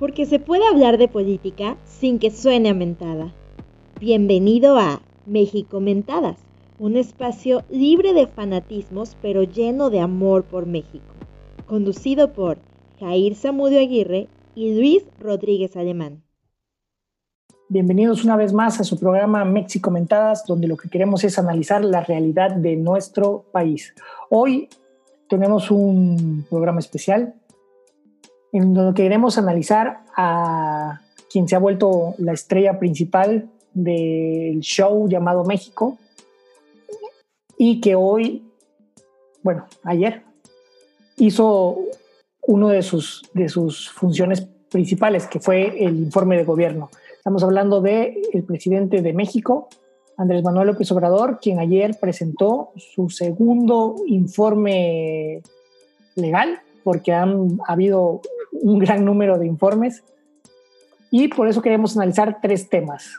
porque se puede hablar de política sin que suene a mentada. Bienvenido a México Mentadas, un espacio libre de fanatismos pero lleno de amor por México, conducido por Jair Samudio Aguirre y Luis Rodríguez Alemán. Bienvenidos una vez más a su programa México Mentadas, donde lo que queremos es analizar la realidad de nuestro país. Hoy tenemos un programa especial en donde queremos analizar a quien se ha vuelto la estrella principal del show llamado México y que hoy, bueno, ayer hizo uno de sus, de sus funciones principales, que fue el informe de gobierno. Estamos hablando del el presidente de México, Andrés Manuel López Obrador, quien ayer presentó su segundo informe legal, porque han habido un gran número de informes y por eso queremos analizar tres temas.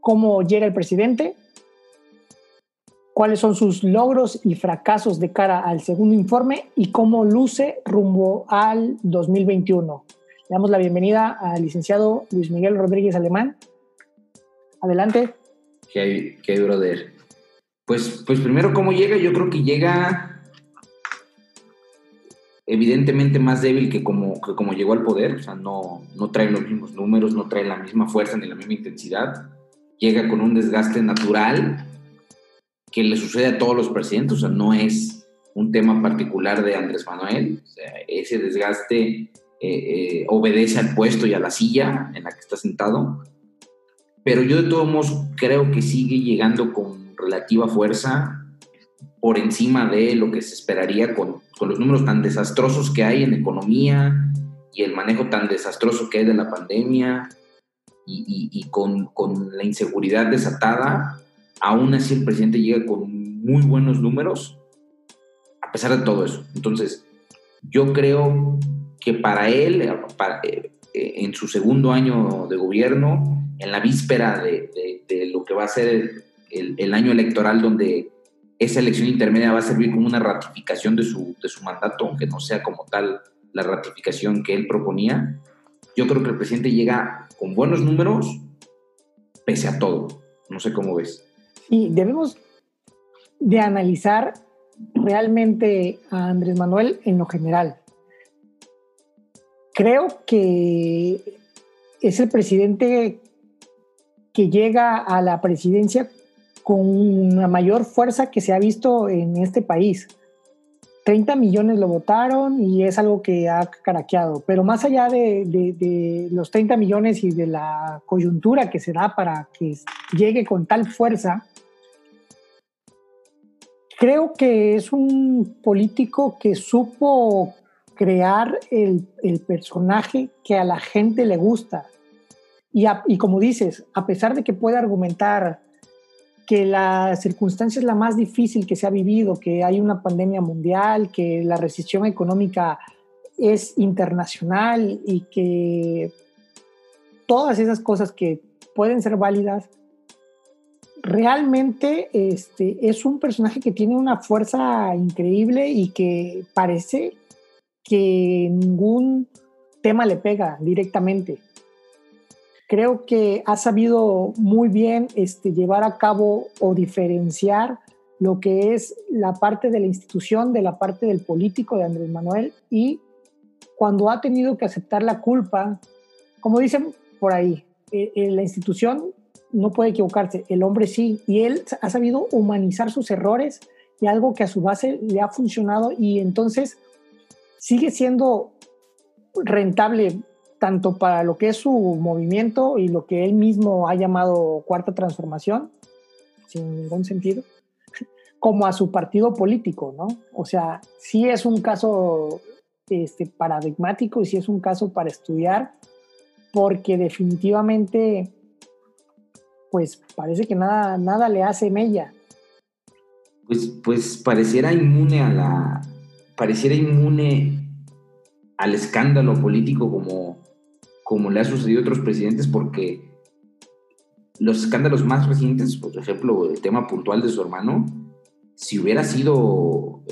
Cómo llega el presidente, cuáles son sus logros y fracasos de cara al segundo informe y cómo luce rumbo al 2021. Le damos la bienvenida al licenciado Luis Miguel Rodríguez Alemán. Adelante. ¿Qué qué brother? Pues, pues primero, ¿cómo llega? Yo creo que llega evidentemente más débil que como, como llegó al poder, o sea, no, no trae los mismos números, no trae la misma fuerza ni la misma intensidad, llega con un desgaste natural que le sucede a todos los presidentes, o sea, no es un tema particular de Andrés Manuel, o sea, ese desgaste eh, eh, obedece al puesto y a la silla en la que está sentado, pero yo de todos modos creo que sigue llegando con relativa fuerza por encima de lo que se esperaría con, con, los números tan desastrosos que hay en economía y el manejo tan desastroso que hay de la pandemia y, y, con, con, la inseguridad desatada, aún así el presidente llega con muy buenos números a pesar de todo eso. Entonces, yo creo que para él, para, eh, en su segundo año de gobierno, en la víspera de, de, lo que va a ser el año electoral donde esa elección intermedia va a servir como una ratificación de su, de su mandato, aunque no sea como tal la ratificación que él proponía. Yo creo que el presidente llega con buenos números, pese a todo. No sé cómo ves. Y debemos de analizar realmente a Andrés Manuel en lo general. Creo que es el presidente que llega a la presidencia con una mayor fuerza que se ha visto en este país. 30 millones lo votaron y es algo que ha caraqueado, pero más allá de, los 30 millones y de la coyuntura que se da para que llegue con tal fuerza, creo que es un político que supo crear el, personaje que a la gente le gusta. Y, y como dices, a pesar de que puede argumentar que la circunstancia es la más difícil que se ha vivido, que hay una pandemia mundial, que la recesión económica es internacional y que todas esas cosas que pueden ser válidas, realmente este, es un personaje que tiene una fuerza increíble y que parece que ningún tema le pega directamente creo que ha sabido muy bien este, llevar a cabo o diferenciar lo que es la parte de la institución de la parte del político de Andrés Manuel y cuando ha tenido que aceptar la culpa, como dicen por ahí, eh, eh, la institución no puede equivocarse, el hombre sí, y él ha sabido humanizar sus errores y algo que a su base le ha funcionado y entonces sigue siendo rentable tanto para lo que es su movimiento y lo que él mismo ha llamado cuarta transformación, sin ningún sentido, como a su partido político, ¿no? O sea, sí es un caso este, paradigmático y sí es un caso para estudiar, porque definitivamente, pues parece que nada, nada le hace mella. Pues, pues pareciera inmune a la, pareciera inmune al escándalo político como, como le ha sucedido a otros presidentes, porque los escándalos más recientes, por ejemplo, el tema puntual de su hermano, si hubiera sido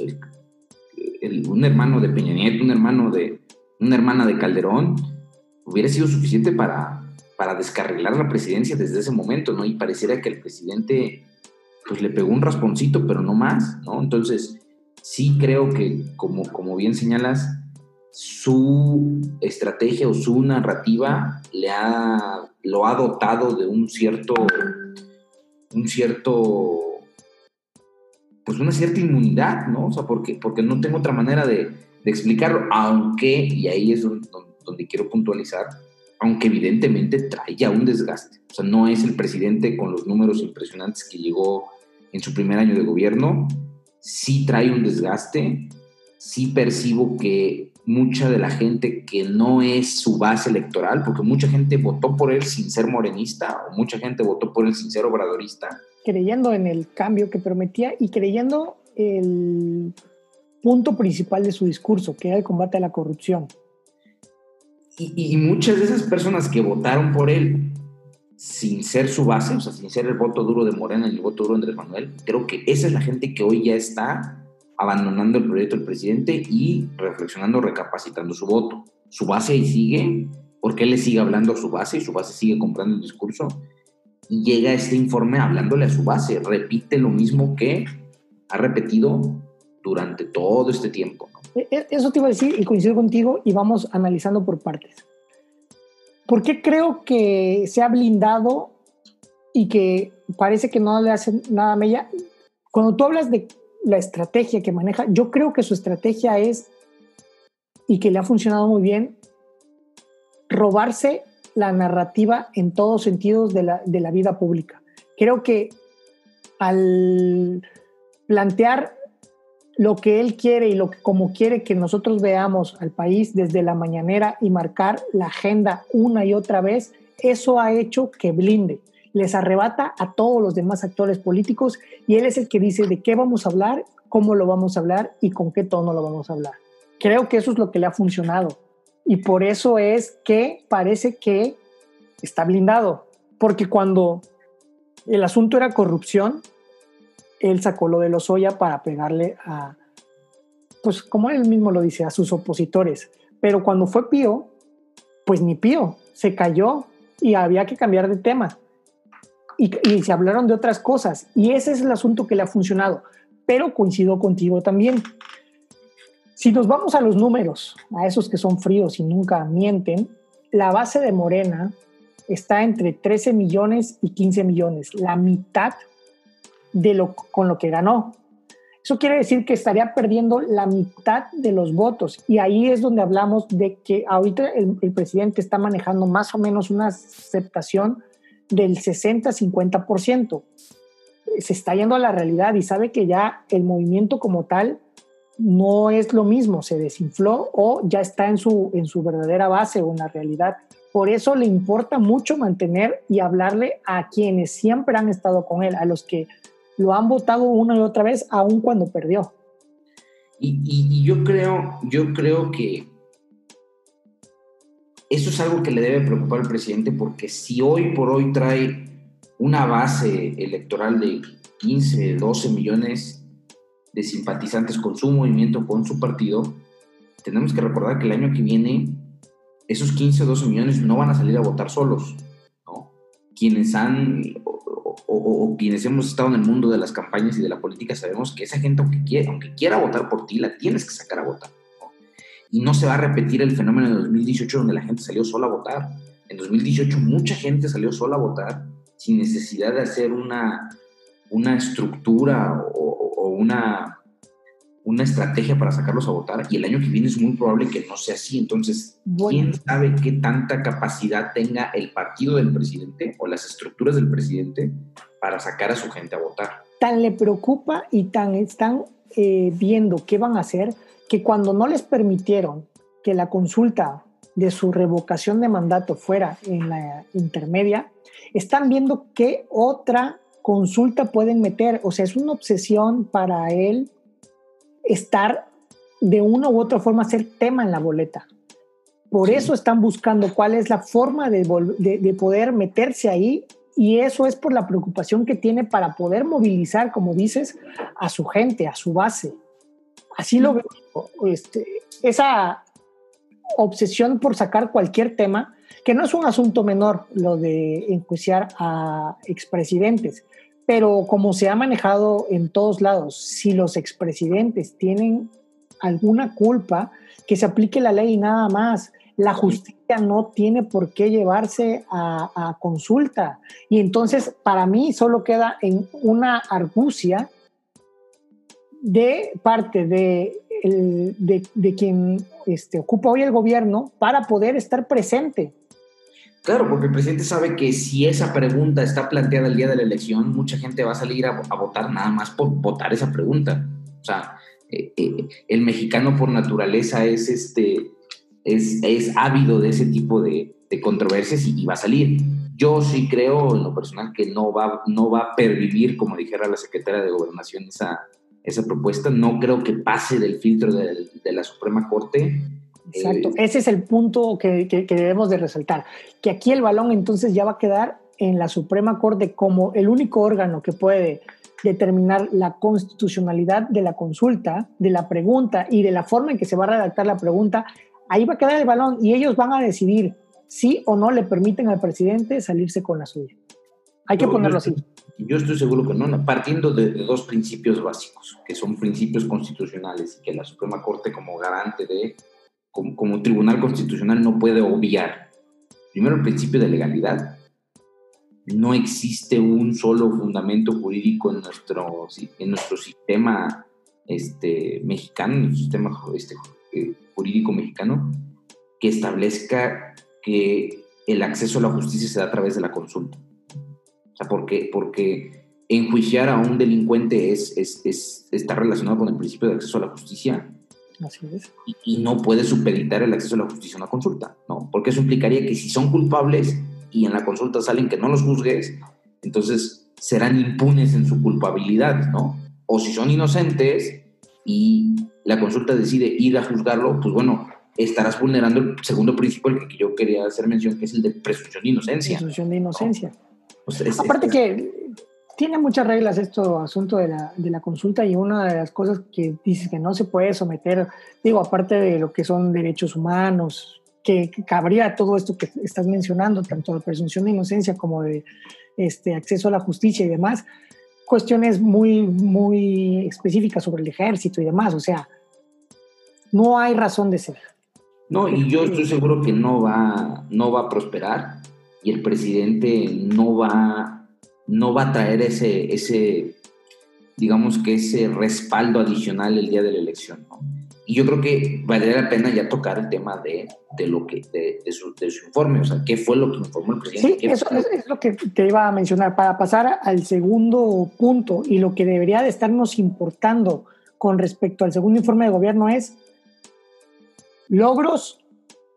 un hermano de Peña Nieto, un hermano de una hermana de Calderón, hubiera sido suficiente para, para descarrilar la presidencia desde ese momento, ¿no? Y pareciera que el presidente pues le pegó un rasponcito, pero no más, ¿no? Entonces, sí creo que, como, como bien señalas, su estrategia o su narrativa le ha, lo ha dotado de un cierto, un cierto, pues una cierta inmunidad, ¿no? O sea, porque, porque no tengo otra manera de, de explicarlo, aunque, y ahí es donde, donde quiero puntualizar, aunque evidentemente trae ya un desgaste. O sea, no es el presidente con los números impresionantes que llegó en su primer año de gobierno, sí trae un desgaste, sí percibo que mucha de la gente que no es su base electoral, porque mucha gente votó por él sin ser morenista, o mucha gente votó por él sin ser obradorista. Creyendo en el cambio que prometía y creyendo el punto principal de su discurso, que era el combate a la corrupción. Y, y muchas de esas personas que votaron por él sin ser su base, o sea, sin ser el voto duro de Morena y el voto duro de Andrés Manuel, creo que esa es la gente que hoy ya está abandonando el proyecto del presidente y reflexionando, recapacitando su voto. Su base ahí sigue, porque él le sigue hablando a su base y su base sigue comprando el discurso. Y llega este informe hablándole a su base, repite lo mismo que ha repetido durante todo este tiempo. E, e, eso te iba a decir y coincido contigo y vamos analizando por partes. ¿Por qué creo que se ha blindado y que parece que no le hacen nada a Mella? Cuando tú hablas de la estrategia que maneja, yo creo que su estrategia es, y que le ha funcionado muy bien, robarse la narrativa en todos sentidos de la, de la vida pública. Creo que al plantear lo que él quiere y lo que como quiere que nosotros veamos al país desde la mañanera y marcar la agenda una y otra vez, eso ha hecho que blinde, les arrebata a todos los demás actores políticos y él es el que dice de qué vamos a hablar, cómo lo vamos a hablar y con qué tono lo vamos a hablar. Creo que eso es lo que le ha funcionado y por eso es que parece que está blindado, porque cuando el asunto era corrupción, él sacó lo de Lozoya para pegarle a, pues como él mismo lo dice, a sus opositores. Pero cuando fue Pío, pues ni Pío, se cayó y había que cambiar de tema. Y, se hablaron de otras cosas. Y ese es el asunto que le ha funcionado. Pero coincido contigo también. Si nos vamos a los números, a esos que son fríos y nunca mienten, la base de Morena está entre 13 millones y 15 millones. La mitad de lo, con lo que ganó. Eso quiere decir que estaría perdiendo la mitad de los votos. Y ahí es donde hablamos de que ahorita el, presidente está manejando más o menos una aceptación del 60-50%. Se está yendo a la realidad y sabe que ya el movimiento como tal no es lo mismo, se desinfló o ya está en su, en su verdadera base o en la realidad. Por eso le importa mucho mantener y hablarle a quienes siempre han estado con él, a los que lo han votado una y otra vez, aun cuando perdió. Y, yo creo, yo creo que eso es algo que le debe preocupar al presidente, porque si hoy por hoy trae una base electoral de 15, 12 millones de simpatizantes con su movimiento, con su partido, tenemos que recordar que el año que viene esos 15 o 12 millones no van a salir a votar solos. ¿no? Quienes han o, quienes hemos estado en el mundo de las campañas y de la política sabemos que esa gente, aunque quiera, aunque quiera votar por ti, la tienes que sacar a votar. Y no se va a repetir el fenómeno de 2018 donde la gente salió sola a votar. En 2018 mucha gente salió sola a votar sin necesidad de hacer una, una estructura o una una estrategia para sacarlos a votar y el año que viene es muy probable que no sea así. Entonces, ¿quién sabe qué tanta capacidad tenga el partido del presidente o las estructuras del presidente para sacar a su gente a votar? Tan le preocupa y tan están eh, viendo qué van a hacer que cuando no les permitieron que la consulta de su revocación de mandato fuera en la intermedia, están viendo qué otra consulta pueden meter. O sea, es una obsesión para él estar de una u otra forma ser tema en la boleta. Por eso están buscando cuál es la forma de, de, poder meterse ahí y eso es por la preocupación que tiene para poder movilizar, como dices, a su gente, a su base. Así lo veo. Este, esa obsesión por sacar cualquier tema, que no es un asunto menor lo de enjuiciar a expresidentes, pero como se ha manejado en todos lados, si los expresidentes tienen alguna culpa, que se aplique la ley y nada más. La justicia no tiene por qué llevarse a, consulta. Y entonces, para mí, solo queda en una argucia de parte de, de, quien este, ocupa hoy el gobierno para poder estar presente. Claro, porque el presidente sabe que si esa pregunta está planteada el día de la elección, mucha gente va a salir a, votar nada más por votar esa pregunta. O sea, eh, eh, el mexicano por naturaleza es, este, es, es ávido de ese tipo de, controversias y, va a salir. Yo sí creo en lo personal que no va, no va a pervivir, como dijera la secretaria de Gobernación, esa, esa propuesta. No creo que pase del filtro de, de la Suprema Corte Exacto, eh, ese es el punto que, debemos de resaltar, que aquí el balón entonces ya va a quedar en la Suprema Corte como el único órgano que puede determinar la constitucionalidad de la consulta, de la pregunta y de la forma en que se va a redactar la pregunta, ahí va a quedar el balón y ellos van a decidir si o no le permiten al presidente salirse con la suya. Hay que ponerlo así. Yo estoy seguro que no, partiendo de, dos principios básicos, que son principios constitucionales y que la Suprema Corte como garante de como, tribunal constitucional no puede obviar. Primero, el principio de legalidad. No existe un solo fundamento jurídico en nuestro, en nuestro sistema este, mexicano, en nuestro sistema este, eh, jurídico mexicano, que establezca que el acceso a la justicia se da a través de la consulta. O sea, porque, porque enjuiciar a un delincuente es, es, es, está relacionado con el principio de acceso a la justicia Así es. Y, no puede supeditar el acceso a la justicia a una consulta, ¿no? Porque eso implicaría que si son culpables y en la consulta salen que no los juzgues, entonces serán impunes en su culpabilidad, ¿no? O si son inocentes y la consulta decide ir a juzgarlo, pues bueno, estarás vulnerando el segundo principio al que yo quería hacer mención, que es el de presunción de inocencia. Presunción de inocencia. Aparte que tiene muchas reglas esto asunto de la, de la, consulta y una de las cosas que dice que no se puede someter, digo, aparte de lo que son derechos humanos, que, cabría todo esto que estás mencionando, tanto la presunción de inocencia como de este, acceso a la justicia y demás, cuestiones muy, muy específicas sobre el ejército y demás, o sea, no hay razón de ser. No, y yo estoy seguro que no va, no va a prosperar y el presidente no va no va a traer ese, ese, digamos que ese respaldo adicional el día de la elección. Y yo creo que valdría la pena ya tocar el tema de, de lo que, de, su, de, su, informe, o sea, qué fue lo que informó el presidente. Sí, eso es, lo que te iba a mencionar. Para pasar al segundo punto y lo que debería de estarnos importando con respecto al segundo informe de gobierno es logros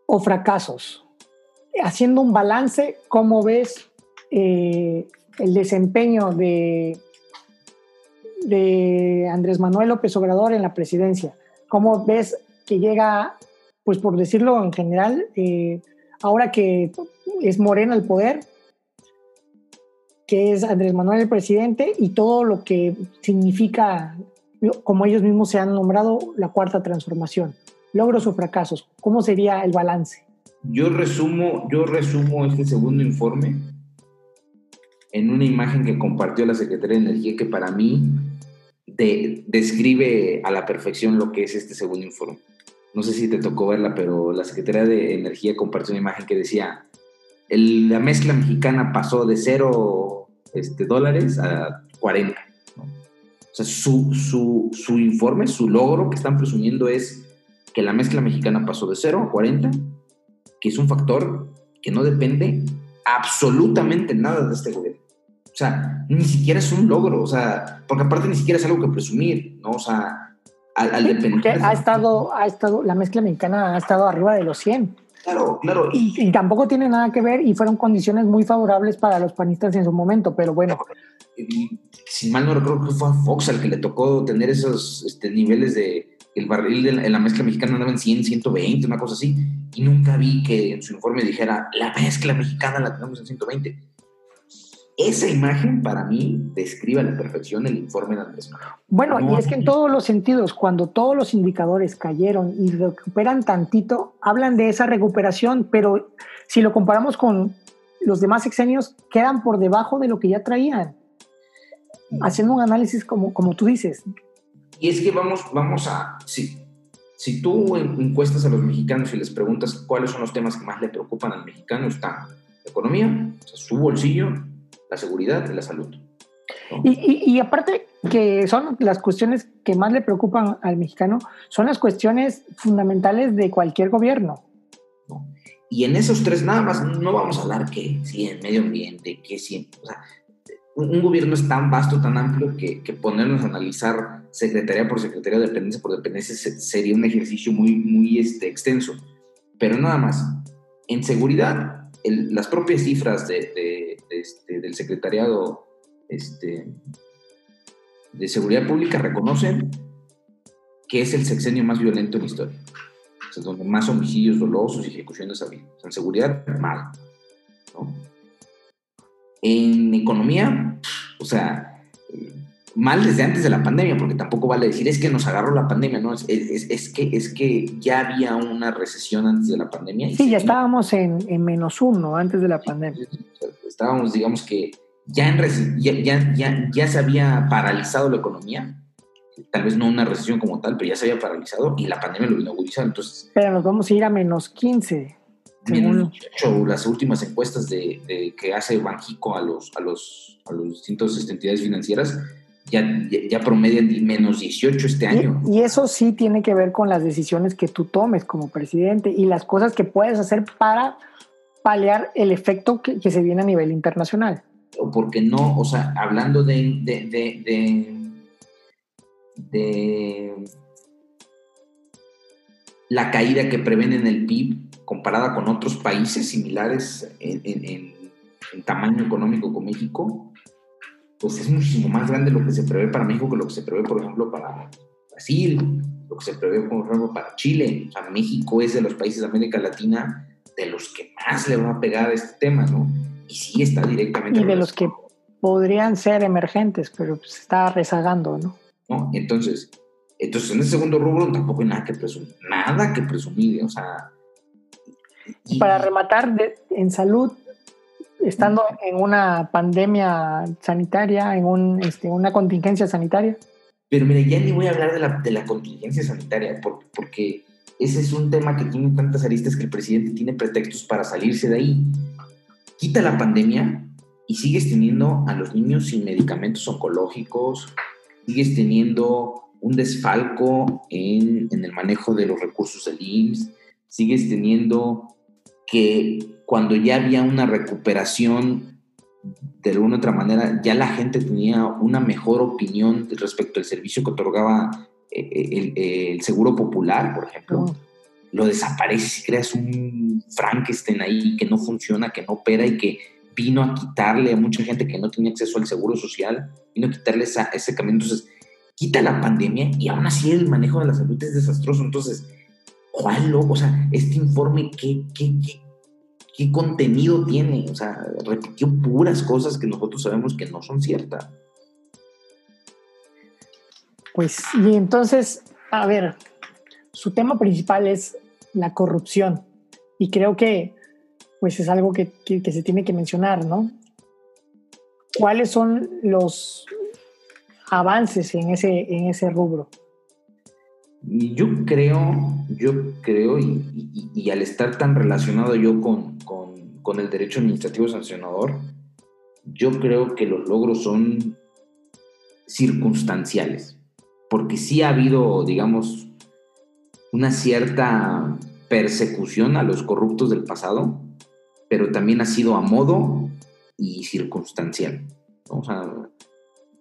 o fracasos. Haciendo un balance, ¿cómo ves eh, el desempeño de, Andrés Manuel López Obrador en la presidencia. ¿Cómo ves que llega, pues por decirlo en general, eh, ahora que es Morena el poder, que es Andrés Manuel el presidente y todo lo que significa, como ellos mismos se han nombrado, la cuarta transformación? Logros o fracasos, ¿cómo sería el balance? Yo resumo, yo resumo este segundo informe en una imagen que compartió la Secretaría de Energía que para mí describe a la perfección lo que es este segundo informe. No sé si te tocó verla, pero la Secretaría de Energía compartió una imagen que decía, la mezcla mexicana pasó de cero este, dólares a 40. O sea, su, su, su informe, su logro que están presumiendo es que la mezcla mexicana pasó de cero a 40, que es un factor que no depende absolutamente nada de este gobierno. O sea, ni siquiera es un logro, o sea, porque aparte ni siquiera es algo que presumir, ¿no? O sea, al, depender. Ha estado, ha estado, la mezcla mexicana ha estado arriba de los 100. Claro, claro. Y, tampoco tiene nada que ver y fueron condiciones muy favorables para los panistas en su momento, pero bueno. Y, si mal no recuerdo, que fue a Fox al que le tocó tener esos este, niveles de. El barril en la mezcla mexicana andaba en 100, 120, una cosa así. Y nunca vi que en su informe dijera, la mezcla mexicana la tenemos en 120 esa imagen para mí describe a la perfección el informe de Andrés Manuel. Bueno, y es que en todos los sentidos, cuando todos los indicadores cayeron y recuperan tantito, hablan de esa recuperación, pero si lo comparamos con los demás sexenios, quedan por debajo de lo que ya traían. Haciendo un análisis como, como tú dices. Y es que vamos, vamos a, si, si tú encuestas a los mexicanos y les preguntas cuáles son los temas que más le preocupan al mexicano, está la economía, su bolsillo, la seguridad y la salud. Y, aparte que son las cuestiones que más le preocupan al mexicano, son las cuestiones fundamentales de cualquier gobierno. Y en esos tres nada más no vamos a hablar que sí, en medio ambiente, que sí, o sea, un, gobierno es tan vasto, tan amplio que, ponernos a analizar secretaría por secretaría, dependencia por dependencia sería un ejercicio muy, muy este, extenso. Pero nada más, en seguridad, las propias cifras este, del secretariado este, de Seguridad Pública reconocen que es el sexenio más violento en la historia. O sea, donde más homicidios dolosos y ejecuciones había. O sea, en seguridad, mal. En economía, o sea, mal desde antes de la pandemia, porque tampoco vale decir es que nos agarró la pandemia, ¿no? Es, es, que, es que ya había una recesión antes de la pandemia. sí, ya estábamos en, en, menos uno antes de la pandemia estábamos, digamos que ya, en, ya, ya, ya, se había paralizado la economía, tal vez no una recesión como tal, pero ya se había paralizado y la pandemia lo vino a agudizar. Entonces, pero nos vamos a ir a menos 15. Menos 18, las últimas encuestas de, que hace Banjico a los, a los, a los distintas entidades financieras ya, ya, promedian menos 18 este año. Y, y, eso sí tiene que ver con las decisiones que tú tomes como presidente y las cosas que puedes hacer para paliar el efecto que, se viene a nivel internacional. O porque no, o sea, hablando de, de, de, la caída que prevén en el PIB comparada con otros países similares en, tamaño económico con México, pues es muchísimo más grande lo que se prevé para México que lo que se prevé, por ejemplo, para Brasil, lo que se prevé, por ejemplo, para Chile. O sea, México es de los países de América Latina de los que más le va a pegar este tema, ¿no? Y sí está directamente. Y de los que podrían ser emergentes, pero se pues está rezagando, ¿no? ¿no? Entonces, entonces, en ese segundo rubro tampoco hay nada que presumir, nada que presumir, o sea... Para rematar, en salud, estando en una pandemia sanitaria, en un, este, una contingencia sanitaria. Pero mire, ya ni voy a hablar de la, de la contingencia sanitaria, porque, porque ese es un tema que tiene tantas aristas que el presidente tiene pretextos para salirse de ahí. Quita la pandemia y sigues teniendo a los niños sin medicamentos oncológicos, sigues teniendo un desfalco en, el manejo de los recursos del IMSS, sigues teniendo que cuando ya había una recuperación de alguna otra manera, ya la gente tenía una mejor opinión respecto al servicio que otorgaba el, el, seguro popular, por ejemplo, lo desapareces y creas un Frankenstein ahí que no funciona, que no opera y que vino a quitarle a mucha gente que no tenía acceso al seguro social, vino a quitarle esa, ese camino. Entonces, quita la pandemia y aún así el manejo de la salud es desastroso. Entonces, ¿cuál loco? O sea, este informe, ¿qué, qué, qué, qué contenido tiene? O sea, repitió puras cosas que nosotros sabemos que no son ciertas. Pues, y entonces, a ver, su tema principal es la corrupción. Y creo que, pues, es algo que, se tiene que mencionar, ¿no? ¿Cuáles son los avances en ese, en ese rubro? Yo creo, yo creo, y, al estar tan relacionado yo con, con, el derecho administrativo sancionador, yo creo que los logros son circunstanciales porque sí ha habido, digamos, una cierta persecución a los corruptos del pasado, pero también ha sido a modo y circunstancial. O sea,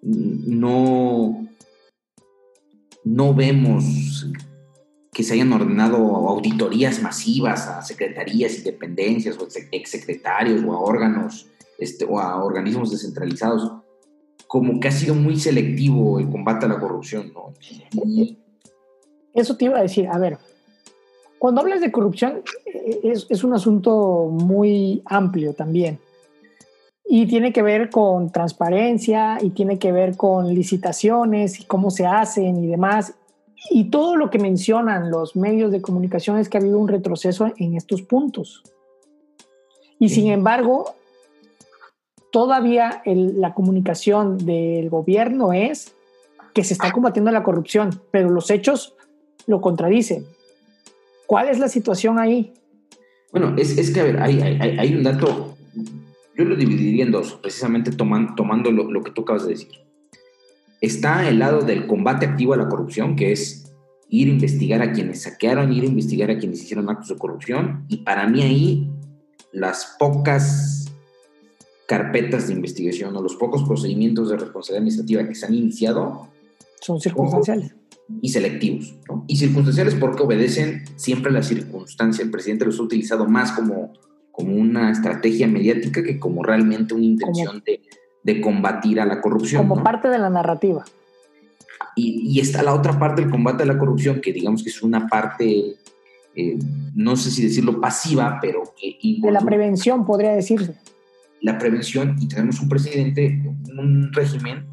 no, no vemos que se hayan ordenado auditorías masivas a secretarías y dependencias o exsecretarios o a órganos este, o a organismos descentralizados como que ha sido muy selectivo el combate a la corrupción, ¿no? Eso te iba a decir, a ver, cuando hablas de corrupción eh, es, un asunto muy amplio también. Y tiene que ver con transparencia y tiene que ver con licitaciones y cómo se hacen y demás. Y todo lo que mencionan los medios de comunicación es que ha habido un retroceso en estos puntos. Y sin embargo, todavía la comunicación del gobierno es que se está combatiendo la corrupción, pero los hechos lo contradicen. ¿Cuál es la situación ahí? Bueno, es, que, a ver, hay, un dato, yo lo dividiría en dos, precisamente tomando lo, lo que tú acabas de decir. Está el lado del combate activo a la corrupción, que es ir a investigar a quienes saquearon, ir a investigar a quienes hicieron actos de corrupción, y para mí ahí las pocas carpetas de investigación o los pocos procedimientos de responsabilidad administrativa que se han iniciado son circunstanciales. Y selectivos. ¿no? Y circunstanciales porque obedecen siempre a la circunstancia. El presidente los ha utilizado más como, como una estrategia mediática que como realmente una intención de, de, combatir a la corrupción. Como parte de la narrativa. Y, y, está la otra parte del combate a la corrupción, que digamos que es una parte, eh, no sé si decirlo pasiva, pero que... De la prevención, podría decirse. La prevención, y tenemos un presidente, un régimen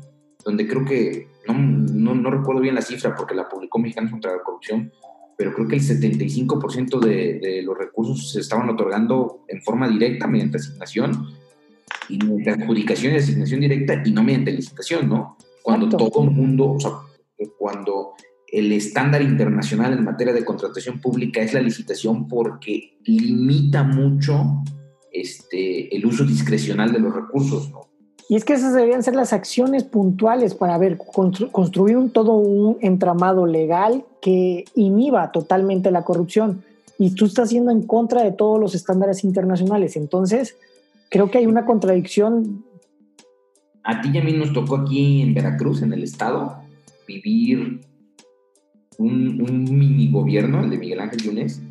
donde creo que no, no, recuerdo bien la cifra porque la publicó Mexicanos contra la Corrupción, pero creo que el 75% de, de, los recursos se estaban otorgando en forma directa mediante asignación, y mediante adjudicación y asignación directa y no mediante licitación, ¿no? Cuando todo el mundo, o sea, cuando el estándar internacional en materia de contratación pública es la licitación porque limita mucho este, el uso discrecional de los recursos, ¿no? Y es que esas deberían ser las acciones puntuales para ver, construir un, todo un entramado legal que inhiba totalmente la corrupción. Y tú estás yendo en contra de todos los estándares internacionales. Entonces, creo que hay una contradicción. A ti y a mí nos tocó aquí en Veracruz, en el estado, vivir un, mini gobierno, el de Miguel Ángel Yunes,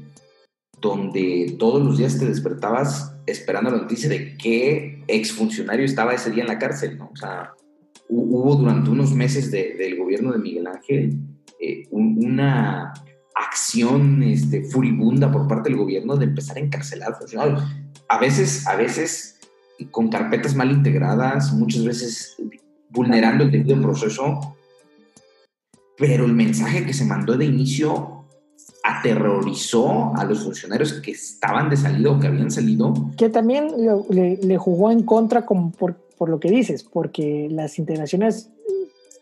donde todos los días te despertabas esperando la noticia de qué exfuncionario estaba ese día en la cárcel. O sea, hubo durante unos meses del gobierno de Miguel Ángel eh, una acción este, furibunda por parte del gobierno de empezar a encarcelar funcionarios. A veces, a veces con carpetas mal integradas, muchas veces vulnerando el debido proceso, pero el mensaje que se mandó de inicio aterrorizó a los funcionarios que estaban de salida o que habían salido. Que también le, jugó en contra por, lo que dices, porque las integraciones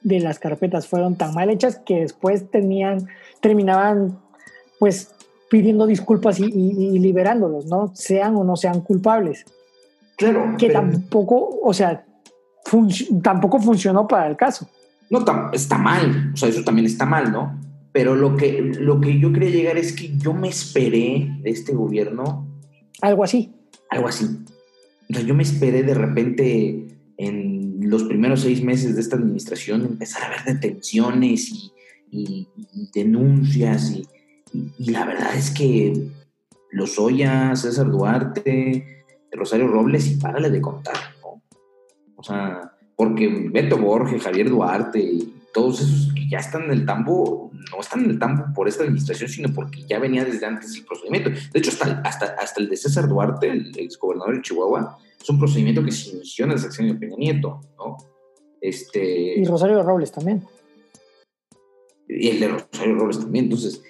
de las carpetas fueron tan mal hechas que después tenían, terminaban pues pidiendo disculpas y, liberándolos, ¿no? Sean o no sean culpables. Claro. Que tampoco, o sea, tampoco funcionó para el caso. No, está mal, o sea, eso también está mal, ¿no? Pero lo que, lo que yo quería llegar es que yo me esperé de este gobierno. Algo así. Algo así. O sea, yo me esperé de repente en los primeros seis meses de esta administración empezar a ver detenciones y, denuncias. Y, y, la verdad es que los Oya, César Duarte, Rosario Robles, y párale de contar, ¿no? O sea, porque Beto Borges, Javier Duarte y todos esos que ya están en el tambo, no están en el tambo por esta administración, sino porque ya venía desde antes el procedimiento. De hecho, hasta, hasta, hasta el de César Duarte, el exgobernador de Chihuahua, es un procedimiento que se inició en el sexenio de Peña Nieto, ¿no? Este, y Rosario Robles también. Y el de Rosario Robles también, entonces...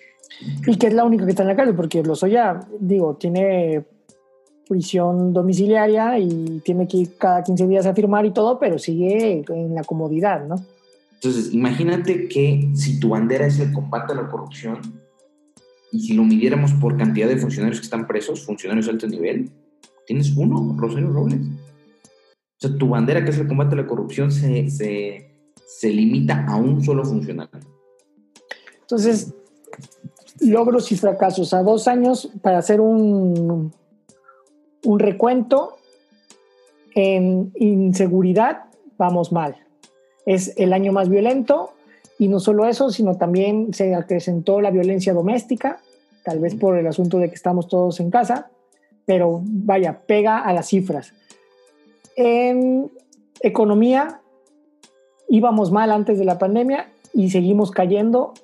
Y que es la única que está en la cárcel, porque Lozoya, digo, tiene prisión domiciliaria y tiene que ir cada 15 días a firmar y todo, pero sigue en la comodidad, ¿no? Entonces, imagínate que si tu bandera es el combate a la corrupción, y si lo midiéramos por cantidad de funcionarios que están presos, funcionarios de alto nivel, tienes uno, Rosario Robles. O sea, tu bandera, que es el combate a la corrupción, se, se, limita a un solo funcionario. Entonces, logros y fracasos. A dos años para hacer un, un recuento en inseguridad, vamos mal es el año más violento y no solo eso, sino también se acrecentó la violencia doméstica, tal vez por el asunto de que estamos todos en casa, pero vaya, pega a las cifras. En economía íbamos mal antes de la pandemia y seguimos cayendo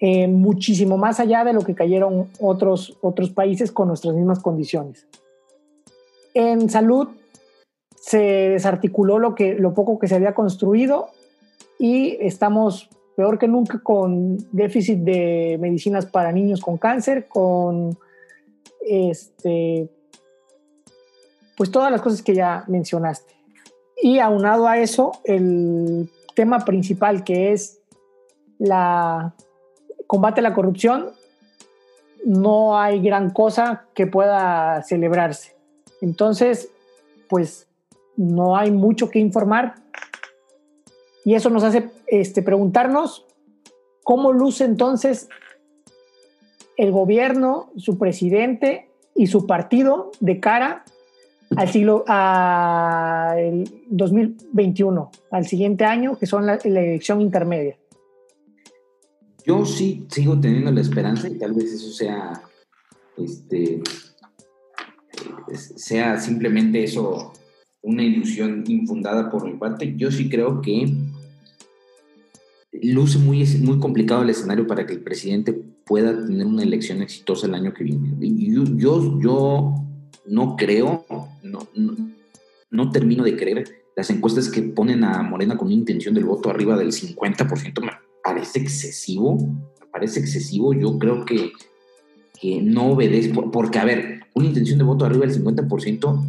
eh, muchísimo más allá de lo que cayeron otros, otros países con nuestras mismas condiciones. En salud se desarticuló lo, que, lo poco que se había construido y estamos peor que nunca con déficit de medicinas para niños con cáncer, con este, pues todas las cosas que ya mencionaste. Y aunado a eso, el tema principal que es la combate a la corrupción, no hay gran cosa que pueda celebrarse. Entonces, pues no hay mucho que informar y eso nos hace este, preguntarnos cómo luce entonces el gobierno, su presidente y su partido de cara al siglo al 2021, al siguiente año, que son la, elección intermedia. Yo sí sigo teniendo la esperanza y tal vez eso sea este sea simplemente eso una ilusión infundada por mi parte. Yo sí creo que luce muy, muy complicado el escenario para que el presidente pueda tener una elección exitosa el año que viene. Yo, yo, yo no creo, no, no, termino de creer las encuestas que ponen a Morena con una intención del voto arriba del 50%, me parece excesivo, me parece excesivo, yo creo que, que no obedece, porque a ver, una intención de voto arriba del 50%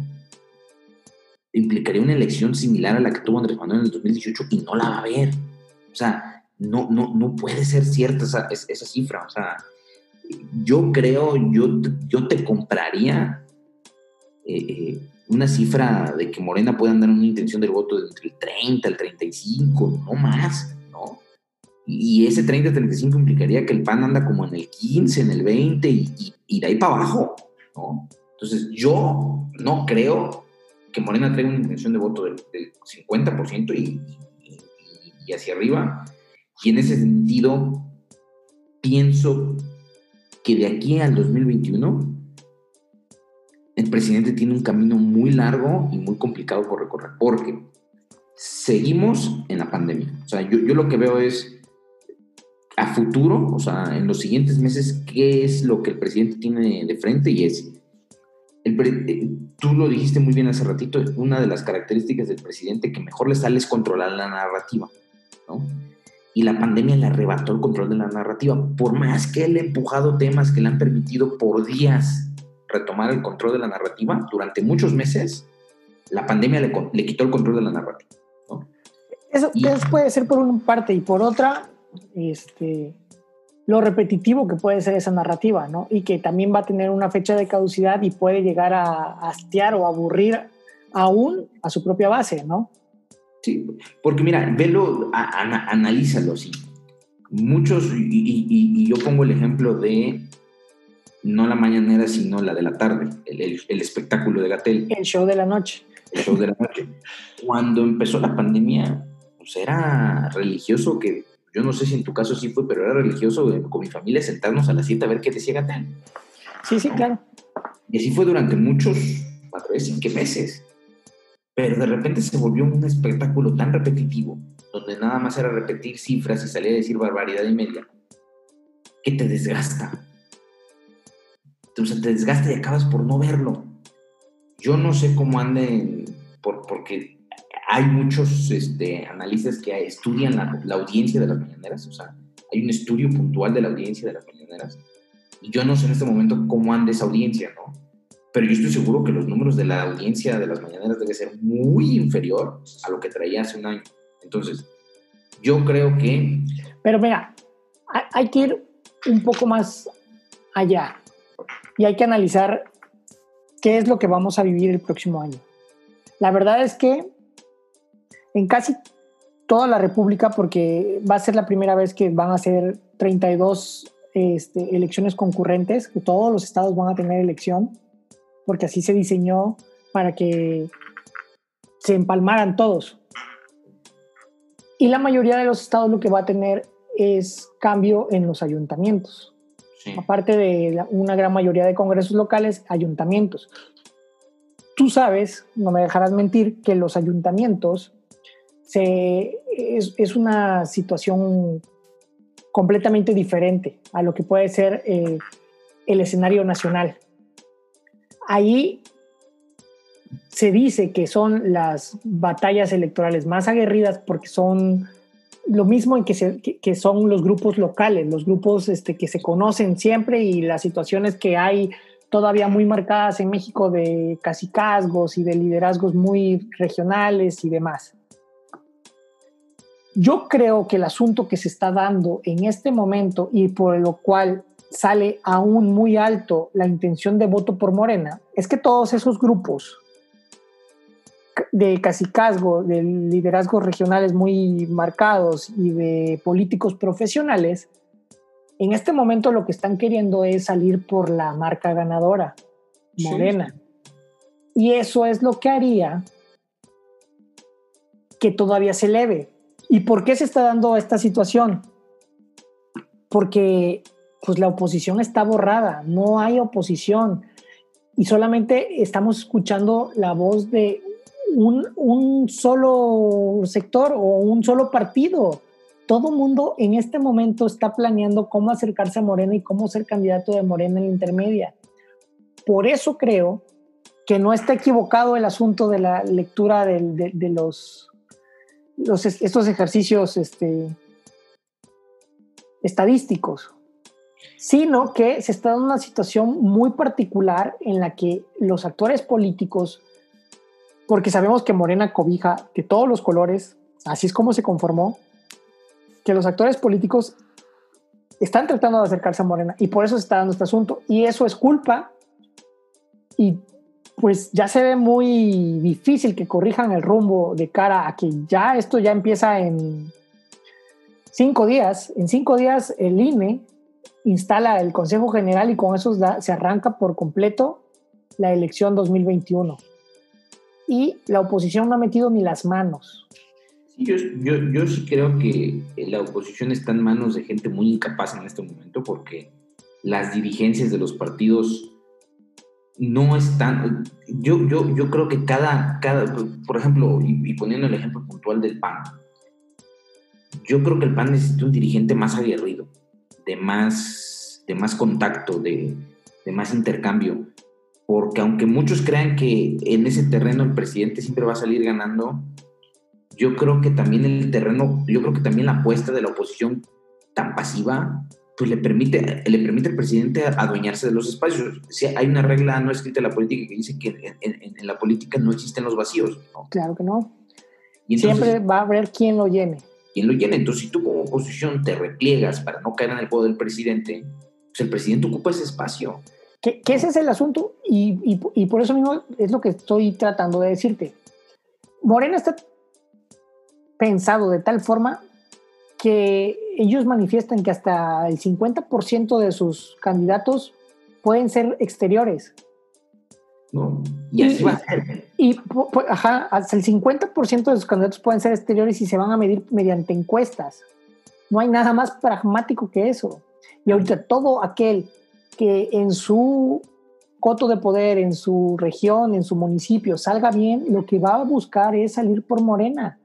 implicaría una elección similar a la que tuvo Andrés Manuel en el 2018 y no la va a haber. O sea, no, no, no puede ser cierta esa, esa cifra. O sea, yo creo, yo, yo te compraría eh, eh, una cifra de que Morena pueda andar una intención del voto de entre el 30 al 35, no más, ¿no? Y ese 30-35 implicaría que el PAN anda como en el 15, en el 20 y, y de ahí para abajo, ¿no? Entonces, yo no creo que Morena traiga una intención de voto del, 50% y, y, hacia arriba. Y en ese sentido, pienso que de aquí al 2021, el presidente tiene un camino muy largo y muy complicado por recorrer, porque seguimos en la pandemia. O sea, yo, yo lo que veo es a futuro, o sea, en los siguientes meses, qué es lo que el presidente tiene de frente y es eh, tú lo dijiste muy bien hace ratito, una de las características del presidente que mejor le sale es controlar la narrativa, ¿no? Y la pandemia le arrebató el control de la narrativa, por más que él ha empujado temas que le han permitido por días retomar el control de la narrativa, durante muchos meses, la pandemia le, le quitó el control de la narrativa, ¿no? Eso, eso puede ser por una parte, y por otra, este, lo repetitivo que puede ser esa narrativa, ¿no? Y que también va a tener una fecha de caducidad y puede llegar a hastiar o aburrir aún a su propia base, ¿no? Sí, porque mira, velo, analízalo, sí. Muchos, y, yo pongo el ejemplo de no la mañanera, sino la de la tarde, el, el espectáculo de Gatel. El show de la noche. El show de la noche. Cuando empezó la pandemia, pues era religioso que yo no sé si en tu caso sí fue, pero era religioso con mi familia sentarnos a la cita a ver qué decía Gatel. Sí, sí, claro. Y así fue durante muchos, cuatro veces, qué meses. Pero de repente se volvió un espectáculo tan repetitivo, donde nada más era repetir cifras y salía a decir barbaridad y media, que te desgasta. Entonces te desgasta y acabas por no verlo. Yo no sé cómo anden, por, porque hay muchos este, analistas que estudian la, audiencia de las mañaneras, o sea, hay un estudio puntual de la audiencia de las mañaneras, y yo no sé en este momento cómo anda esa audiencia, ¿no? Pero yo estoy seguro que los números de la audiencia de las mañaneras debe ser muy inferior a lo que traía hace un año. Entonces, yo creo que... Pero mira, hay que ir un poco más allá y hay que analizar qué es lo que vamos a vivir el próximo año. La verdad es que en casi toda la República, porque va a ser la primera vez que van a ser 32 este, elecciones concurrentes, que todos los estados van a tener elección, porque así se diseñó para que se empalmaran todos. Y la mayoría de los estados lo que va a tener es cambio en los ayuntamientos. Aparte de una gran mayoría de congresos locales, ayuntamientos. Tú sabes, no me dejarás mentir, que los ayuntamientos es, una situación completamente diferente a lo que puede ser eh, el escenario nacional. Ahí se dice que son las batallas electorales más aguerridas porque son lo mismo en que, son los grupos locales, los grupos este, que se conocen siempre y las situaciones que hay todavía muy marcadas en México de casicazgos y de liderazgos muy regionales y demás. Yo creo que el asunto que se está dando en este momento y por lo cual sale aún muy alto la intención de voto por Morena es que todos esos grupos de casicazgo, de liderazgos regionales muy marcados y de políticos profesionales, en este momento lo que están queriendo es salir por la marca ganadora, Morena. Y eso es lo que haría que todavía se eleve. ¿Y por qué se está dando esta situación? Porque pues la oposición está borrada, no hay oposición y solamente estamos escuchando la voz de un, solo sector o un solo partido. Todo mundo en este momento está planeando cómo acercarse a Morena y cómo ser candidato de Morena en la intermedia. Por eso creo que no está equivocado el asunto de la lectura de, los, estos ejercicios este, estadísticos, sino que se está dando una situación muy particular en la que los actores políticos porque sabemos que Morena cobija de todos los colores, así es como se conformó, que los actores políticos están tratando de acercarse a Morena y por eso se está dando este asunto. Y eso es culpa y pues ya se ve muy difícil que corrijan el rumbo de cara a que ya esto ya empieza en cinco días. En cinco días el INE instala el Consejo General y con eso se arranca por completo la elección 2021 y la oposición no ha metido ni las manos. yo, yo, sí creo que la oposición está en manos de gente muy incapaz en este momento porque las dirigencias de los partidos no están. Yo, yo, yo creo que cada, cada por ejemplo, y, poniendo el ejemplo puntual del PAN, yo creo que el PAN necesita un dirigente más aguerrido, de más, de más contacto, de, de más intercambio porque aunque muchos crean que en ese terreno el presidente siempre va a salir ganando, yo creo que también el terreno, yo creo que también la apuesta de la oposición tan pasiva, pues le permite, le permite al presidente adueñarse de los espacios. Si hay una regla no escrita en la política que dice que en, la política no existen los vacíos. Claro que no. Siempre va a haber quien lo llene. Quien lo llene. Entonces, si tú como oposición te repliegas para no caer en el juego del presidente, pues el presidente ocupa ese espacio. Que, ese es el asunto y, por eso mismo es lo que estoy tratando de decirte. Morena está pensado de tal forma que ellos manifiestan que hasta el 50% de sus candidatos pueden ser exteriores. Y así va a ser. Y, ajá, hasta el 50% de sus candidatos pueden ser exteriores y se van a medir mediante encuestas. No hay nada más pragmático que eso. Y ahorita todo aquel que en su coto de poder, en su región, en su municipio, salga bien, lo que va a buscar es salir por Morena.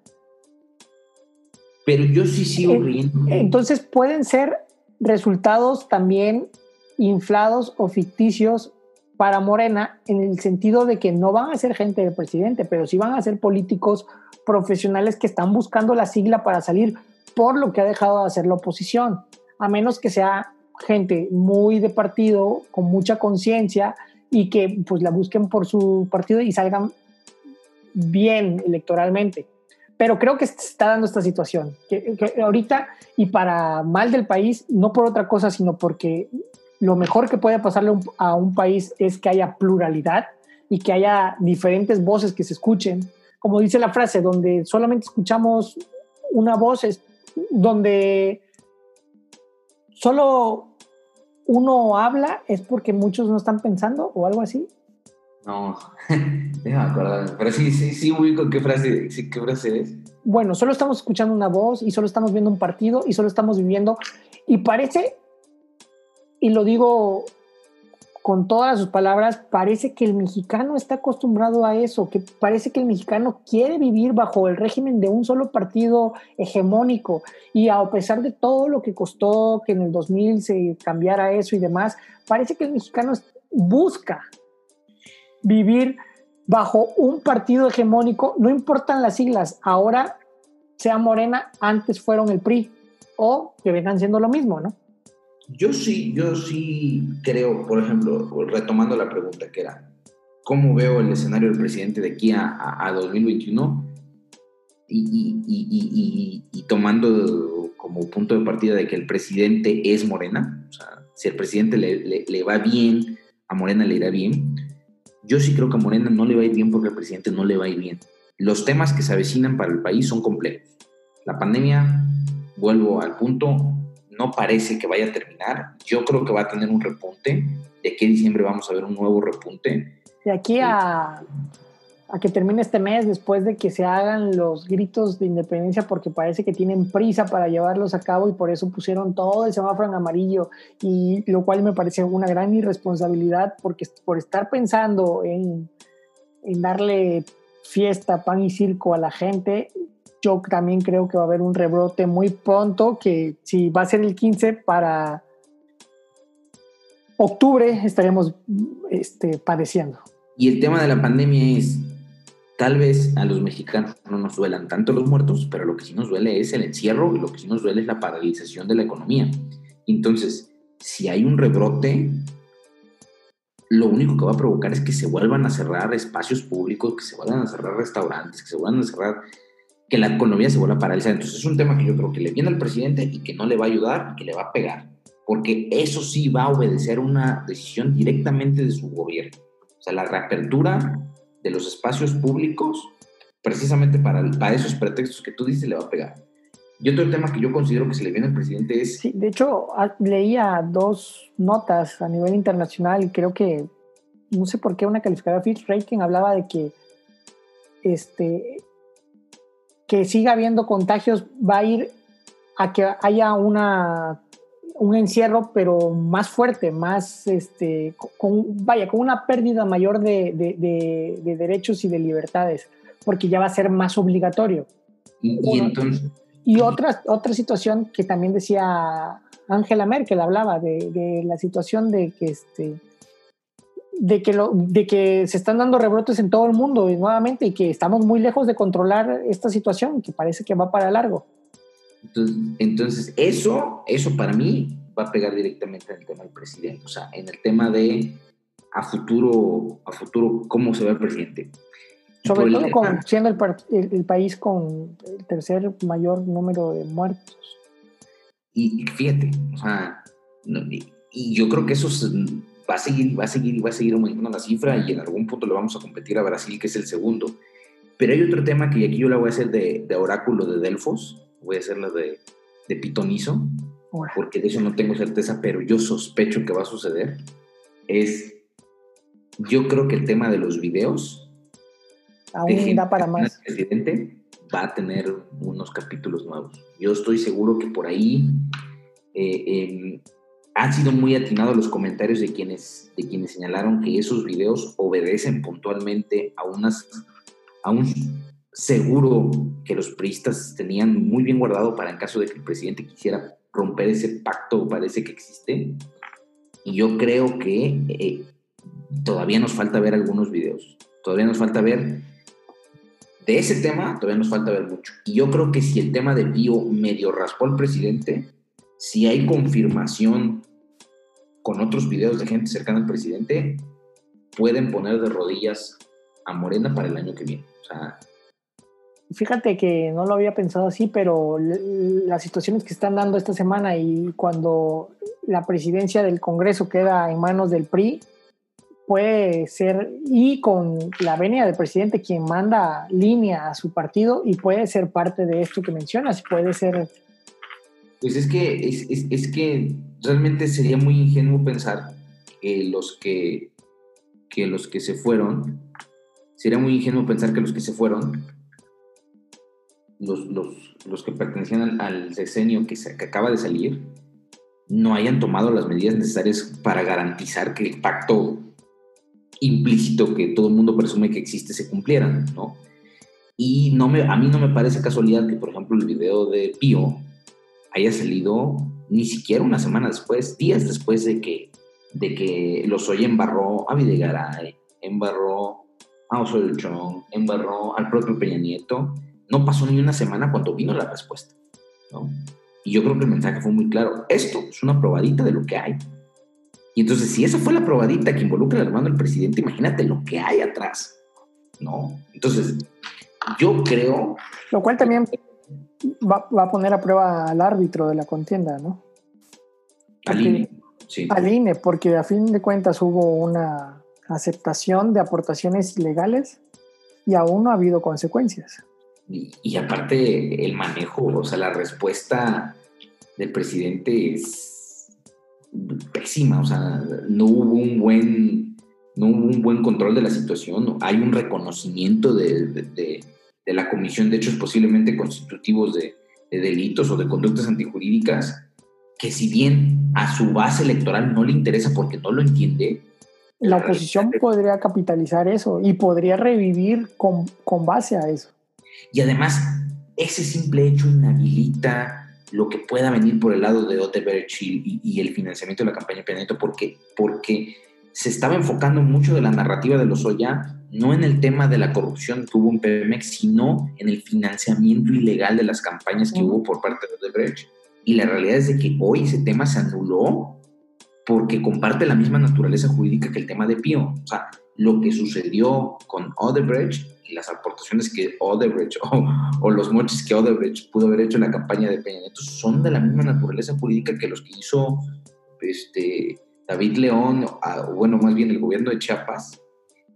Pero yo sí sigo riendo. Entonces pueden ser resultados también inflados o ficticios para Morena en el sentido de que no van a ser gente del presidente, pero sí van a ser políticos profesionales que están buscando la sigla para salir por lo que ha dejado de hacer la oposición, a menos que sea gente muy de partido, con mucha conciencia y que pues la busquen por su partido y salgan bien electoralmente. Pero creo que está dando esta situación, que, ahorita y para mal del país, no por otra cosa, sino porque lo mejor que puede pasarle a un país es que haya pluralidad y que haya diferentes voces que se escuchen. Como dice la frase, donde solamente escuchamos una voz, es donde solo uno habla es porque muchos no están pensando o algo así. No, déjame acordar, pero sí, sí, sí ubico qué frase, sí, qué frase es. Bueno, solo estamos escuchando una voz y solo estamos viendo un partido y solo estamos viviendo y parece, y lo digo con todas sus palabras, parece que el mexicano está acostumbrado a eso, que parece que el mexicano quiere vivir bajo el régimen de un solo partido hegemónico y a pesar de todo lo que costó que en el 2000 se cambiara eso y demás, parece que el mexicano busca vivir bajo un partido hegemónico, no importan las siglas, ahora sea Morena, antes fueron el PRI, o que vengan siendo lo mismo, ¿no? Yo sí, yo sí creo, por ejemplo, retomando la pregunta que era, ¿cómo veo el escenario del presidente de aquí a, 2021? Y, tomando como punto de partida de que el presidente es Morena, o sea, si el presidente le, le va bien, a Morena le irá bien. Yo sí creo que a Morena no le va a bien porque al presidente no le va a bien. Los temas que se avecinan para el país son complejos. La pandemia, vuelvo al punto, no parece que vaya a terminar. Yo creo que va a tener un repunte. De aquí a diciembre vamos a ver un nuevo repunte. De aquí a, a que termine este mes, después de que se hagan los gritos de independencia, porque parece que tienen prisa para llevarlos a cabo y por eso pusieron todo el semáforo en amarillo, y lo cual me parece una gran irresponsabilidad, porque por estar pensando en, en darle fiesta, pan y circo a la gente, yo también creo que va a haber un rebrote muy pronto, que si va a ser el 15 para octubre estaremos este, padeciendo. Y el tema de la pandemia es, tal vez a los mexicanos no nos duelan tanto los muertos, pero lo que sí nos duele es el encierro y lo que sí nos duele es la paralización de la economía. Entonces, si hay un rebrote, lo único que va a provocar es que se vuelvan a cerrar espacios públicos, que se vuelvan a cerrar restaurantes, que se vuelvan a cerrar que la economía se vuelva a paralizar. Entonces es un tema que yo creo que le viene al presidente y que no le va a ayudar, que le va a pegar, porque eso sí va a obedecer una decisión directamente de su gobierno. O sea, la reapertura de los espacios públicos, precisamente para, para esos pretextos que tú dices, le va a pegar. Y otro tema que yo considero que se le viene al presidente es... Sí, de hecho, leía dos notas a nivel internacional y creo que, no sé por qué, una calificadora Fitch Rating hablaba de que este, que siga habiendo contagios va a ir a que haya una, un encierro, pero más fuerte, más, este, con, vaya, con una pérdida mayor de, de, derechos y de libertades, porque ya va a ser más obligatorio. Y, entonces... Y otra, otra situación que también decía Angela Merkel, hablaba de, de la situación de que este, de que, lo, de que se están dando rebrotes en todo el mundo y nuevamente y que estamos muy lejos de controlar esta situación que parece que va para largo. Entonces, eso, eso para mí va a pegar directamente en el tema del presidente, o sea, en el tema de a futuro, a futuro cómo se ve el presidente. Sobre todo con, siendo el, el, país con el tercer mayor número de muertos. Y, fíjate, o sea, y yo creo que eso es, va a seguir, va a seguir y va a seguir aumentando la cifra y en algún punto le vamos a competir a Brasil, que es el segundo. Pero hay otro tema que aquí yo la voy a hacer de, de oráculo de Delfos, voy a hacer la de, de pitonizo, porque de eso no tengo certeza, pero yo sospecho que va a suceder. Es, yo creo que el tema de los videos aún da para más. Presidente va a tener unos capítulos nuevos. Yo estoy seguro que por ahí eh, han sido muy atinados los comentarios de quienes, de quienes señalaron que esos videos obedecen puntualmente a, unas, a un seguro que los priistas tenían muy bien guardado para en caso de que el presidente quisiera romper ese pacto, parece que existe. Y yo creo que eh, todavía nos falta ver algunos videos, todavía nos falta ver de ese tema, todavía nos falta ver mucho. Y yo creo que si el tema de Pío medio raspó al presidente, si hay confirmación con otros videos de gente cercana al presidente, pueden poner de rodillas a Morena para el año que viene. Fíjate que no lo había pensado así, pero las situaciones que están dando esta semana y cuando la presidencia del Congreso queda en manos del PRI, puede ser, y con la venia del presidente quien manda línea a su partido y puede ser parte de esto que mencionas, puede ser pues es que, es, es, que realmente sería muy ingenuo pensar que los que, que los que se fueron, sería muy ingenuo pensar que los que se fueron, los, los, los que pertenecían al, sexenio que, se, que acaba de salir, no hayan tomado las medidas necesarias para garantizar que el pacto implícito que todo el mundo presume que existe se cumpliera, ¿no? Y no me, a mí no me parece casualidad que, por ejemplo, el video de Pío haya salido ni siquiera una semana después, días después de que, de que los oye embarró a Videgaray, embarró a Osorio Chong, embarró al propio Peña Nieto. No pasó ni una semana cuando vino la respuesta, ¿no? Y yo creo que el mensaje fue muy claro. Esto es una probadita de lo que hay. Y entonces, si esa fue la probadita que involucra al hermano del presidente, imagínate lo que hay atrás, ¿no? Entonces, yo creo... Lo cual también va, a poner a prueba al árbitro de la contienda, ¿no? al INE, sí. Al INE, porque a fin de cuentas hubo una aceptación de aportaciones ilegales y aún no ha habido consecuencias. Y, aparte el manejo, o sea, la respuesta del presidente es pésima, o sea, no hubo un buen, no hubo un buen control de la situación, hay un reconocimiento de, la comisión de hechos posiblemente constitutivos de, delitos o de conductas antijurídicas, que si bien a su base electoral no le interesa porque no lo entiende, la oposición podría capitalizar eso y podría revivir con, con base a eso. Y además, ese simple hecho inhabilita lo que pueda venir por el lado de Odebrecht y, y el financiamiento de la campaña Pianeto, porque, porque se estaba enfocando mucho de la narrativa de los Oya, no en el tema de la corrupción que hubo en Pemex, sino en el financiamiento ilegal de las campañas que hubo por parte de Odebrecht. Y la realidad es de que hoy ese tema se anuló porque comparte la misma naturaleza jurídica que el tema de Pío. O sea, lo que sucedió con Odebrecht y las aportaciones que Odebrecht o, los moches que Odebrecht pudo haber hecho en la campaña de Peña Nieto son de la misma naturaleza jurídica que los que hizo este, David León, o bueno, más bien el gobierno de Chiapas,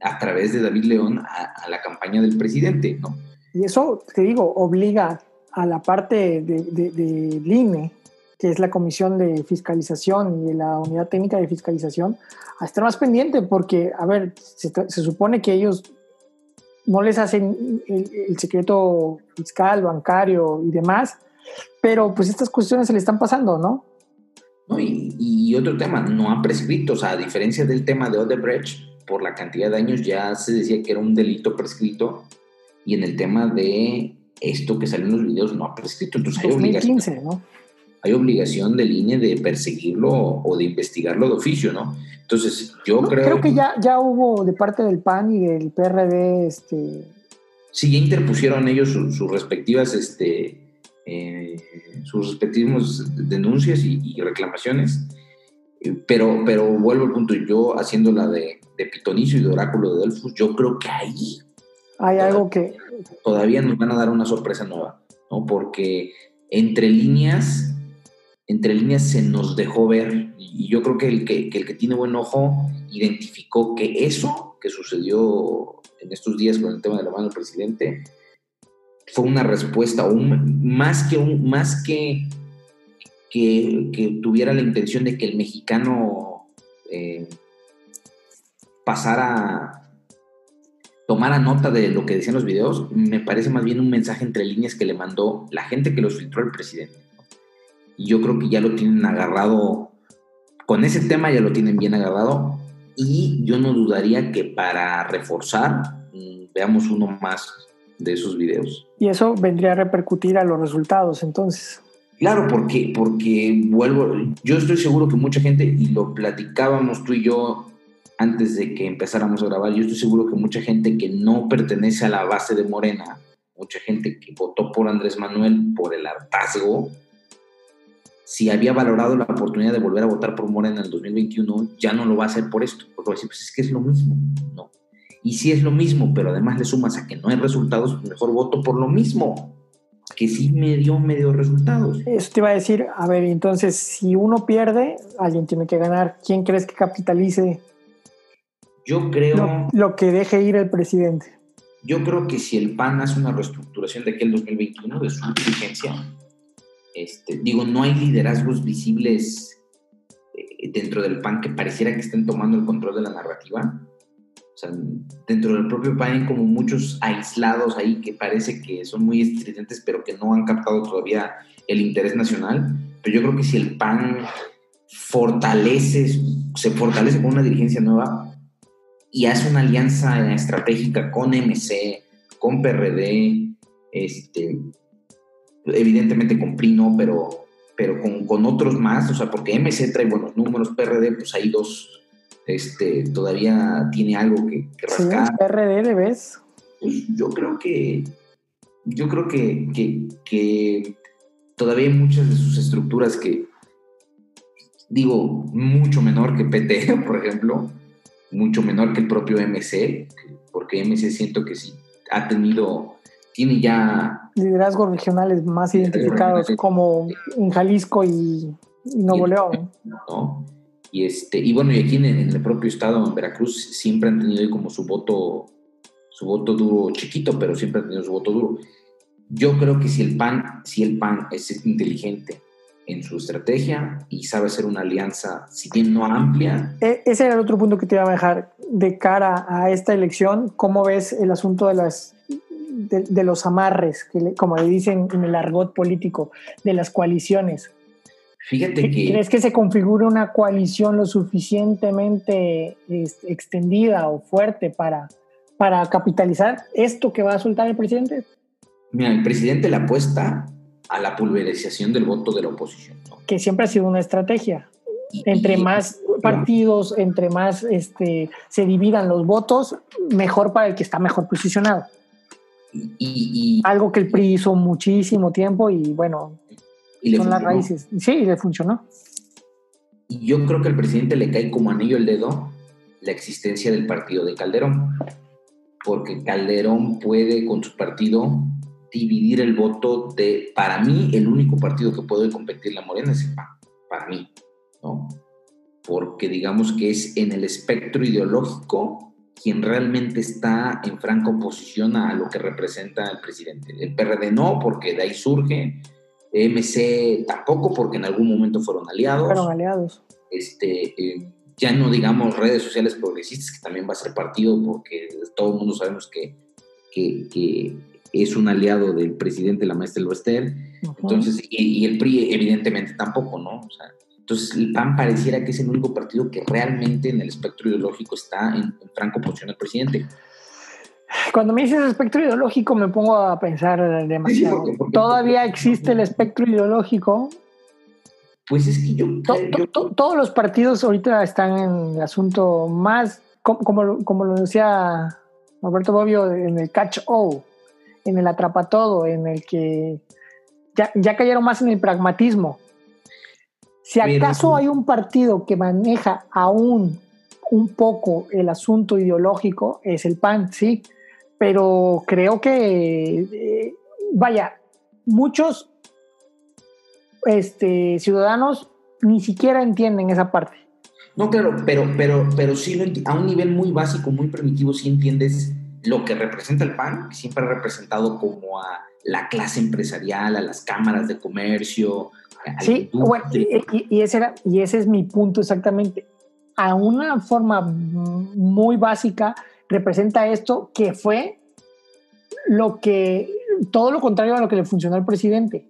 a través de David León a, la campaña del presidente, ¿no? Y eso, te digo, obliga a la parte de, de, INE, que es la Comisión de Fiscalización y la Unidad Técnica de Fiscalización, a estar más pendiente, porque, a ver, se, se supone que ellos no les hacen el, secreto fiscal, bancario y demás, pero pues estas cuestiones se le están pasando, ¿no? no y, y, otro tema, no han prescrito, o sea, a diferencia del tema de Odebrecht, por la cantidad de años ya se decía que era un delito prescrito, y en el tema de esto que salió en los videos no ha prescrito. Entonces 2015, ¿no? hay obligación del INE de perseguirlo o de investigarlo de oficio, ¿no? Entonces, yo creo... Creo que ya, ya hubo de parte del PAN y del PRD, este... Sí, ya interpusieron ellos sus respectivas, este, eh, sus respectivos denuncias y, reclamaciones, pero, pero vuelvo al punto, yo haciendo la de, de Pitonicio y de Oráculo de Delfos, yo creo que ahí... Hay algo que... Todavía nos van a dar una sorpresa nueva, ¿no? Porque entre líneas entre líneas se nos dejó ver y yo creo que el que, el que tiene buen ojo identificó que eso que sucedió en estos días con el tema de la mano del presidente fue una respuesta, un, más que un, más que, que, tuviera la intención de que el mexicano eh, pasara, tomara nota de lo que decían los videos, me parece más bien un mensaje entre líneas que le mandó la gente que los filtró al presidente y yo creo que ya lo tienen agarrado, con ese tema ya lo tienen bien agarrado y yo no dudaría que para reforzar mm, veamos uno más de esos videos. Y eso vendría a repercutir a los resultados entonces. Claro, porque, porque vuelvo, yo estoy seguro que mucha gente, y lo platicábamos tú y yo antes de que empezáramos a grabar, yo estoy seguro que mucha gente que no pertenece a la base de Morena, mucha gente que votó por Andrés Manuel por el hartazgo, si había valorado la oportunidad de volver a votar por Morena en el 2021, ya no lo va a hacer por esto, porque va a decir, pues es que es lo mismo, ¿no? Y si es lo mismo, pero además le sumas a que no hay resultados, mejor voto por lo mismo, que sí me dio medio resultados. Eso te iba a decir, a ver, entonces, si uno pierde, alguien tiene que ganar. ¿Quién crees que capitalice? Yo creo... Lo, que deje ir el presidente. Yo creo que si el PAN hace una reestructuración de aquel 2021, de su vigencia, este, digo, no hay liderazgos visibles eh, dentro del PAN que pareciera que estén tomando el control de la narrativa. O sea, dentro del propio PAN hay como muchos aislados ahí que parece que son muy estridentes, pero que no han captado todavía el interés nacional. Pero yo creo que si el PAN fortalece, se fortalece con una dirigencia nueva y hace una alianza estratégica con MC, con PRD, este, evidentemente con PRI no, pero, pero con, con, otros más, o sea, porque MC trae buenos números, PRD, pues hay dos, este, todavía tiene algo que, rascar. Sí, PRD, ¿ves? Pues yo creo que, yo creo que, que, todavía hay muchas de sus estructuras que, digo, mucho menor que PT, por ejemplo, mucho menor que el propio MC, porque MC siento que sí ha tenido, tiene ya... Liderazgos regionales más identificados como en Jalisco y, Nuevo León. ¿no? Y, este, y bueno, y aquí en, el propio estado, en Veracruz, siempre han tenido como su voto, su voto duro chiquito, pero siempre han tenido su voto duro. Yo creo que si el PAN, si el PAN es inteligente en su estrategia y sabe hacer una alianza, si bien no amplia. E, ese era el otro punto que te iba a dejar de cara a esta elección. ¿Cómo ves el asunto de las de, los amarres, que como le dicen en el argot político, de las coaliciones? Fíjate que... ¿Crees que se configure una coalición lo suficientemente extendida o fuerte para, para capitalizar esto que va a soltar el presidente? Mira, el presidente le apuesta a la pulverización del voto de la oposición. Que siempre ha sido una estrategia. entre más partidos, entre más este, se dividan los votos, mejor para el que está mejor posicionado. Y, Algo que el PRI hizo muchísimo tiempo y bueno, son las raíces. Sí, le funcionó. Y yo creo que al presidente le cae como anillo el dedo la existencia del partido de Calderón, porque Calderón puede con su partido dividir el voto de, para mí, el único partido que puede competir la Morena es el PAN, para mí, ¿no? Porque digamos que es en el espectro ideológico quien realmente está en franca oposición a lo que representa el presidente. El PRD no, porque de ahí surge, MC tampoco, porque en algún momento fueron aliados. Fueron aliados. Este, eh, ya no digamos redes sociales progresistas, que también va a ser partido, porque todo el mundo sabemos que, que, es un aliado del presidente, la maestra Elvester. Entonces, y, el PRI evidentemente tampoco, ¿no? O sea, entonces el PAN pareciera que es el único partido que realmente en el espectro ideológico está en, en franco oposición al presidente. Cuando me dices espectro ideológico me pongo a pensar demasiado. ¿Todavía existe el espectro ideológico? Pues es que yo... todos los partidos ahorita están en el asunto más, como, como, lo decía Roberto Bobbio, en el catch-all, en el atrapa-todo, en el que ya, ya cayeron más en el pragmatismo. Si acaso hay un partido que maneja aún un poco el asunto ideológico, es el PAN, sí, pero creo que, eh, vaya, muchos este, ciudadanos ni siquiera entienden esa parte. No, claro, pero, pero, pero sí a un nivel muy básico, muy primitivo, sí entiendes lo que representa el PAN, que siempre ha representado como a la clase empresarial, a las cámaras de comercio. sí, bueno, y, ese era, y ese es mi punto exactamente. A una forma muy básica, representa esto que fue lo que, todo lo contrario a lo que le funcionó al presidente.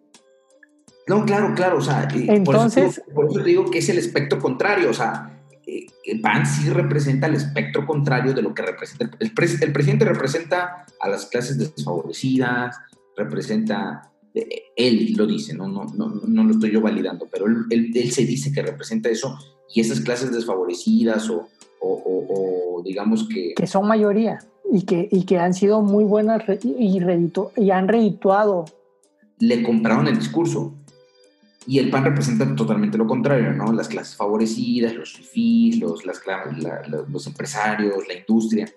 No, claro, claro, o sea, entonces, por eso, digo que es el espectro contrario, o sea, el eh, PAN sí representa el espectro contrario de lo que representa. El, el presidente representa a las clases desfavorecidas, representa, eh, él lo dice, no, no, no, no lo estoy yo validando, pero él, él, se dice que representa eso y esas clases desfavorecidas o, o, digamos que... Que son mayoría y que, y que han sido muy buenas y, y han redituado. Le compraron el discurso. Y el PAN representa totalmente lo contrario, ¿no? Las clases favorecidas, los fifís, los, las, los empresarios, la industria.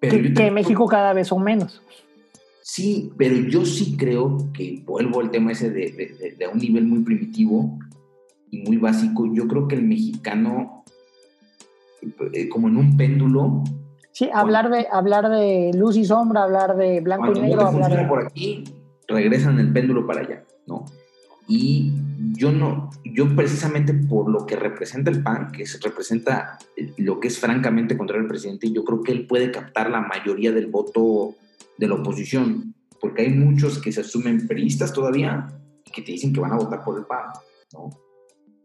Pero que, en México cada vez son menos. Sí, pero yo sí creo que vuelvo al tema ese de, de, de, un nivel muy primitivo y muy básico. Yo creo que el mexicano como en un péndulo. Sí, hablar de, hablar de luz y sombra, hablar de blanco y negro. hablar de... por aquí, regresan el péndulo para allá, ¿no? Y yo no, yo precisamente por lo que representa el PAN, que representa lo que es francamente contra el presidente, yo creo que él puede captar la mayoría del voto de la oposición, porque hay muchos que se asumen periodistas todavía y que te dicen que van a votar por el PAN, ¿no?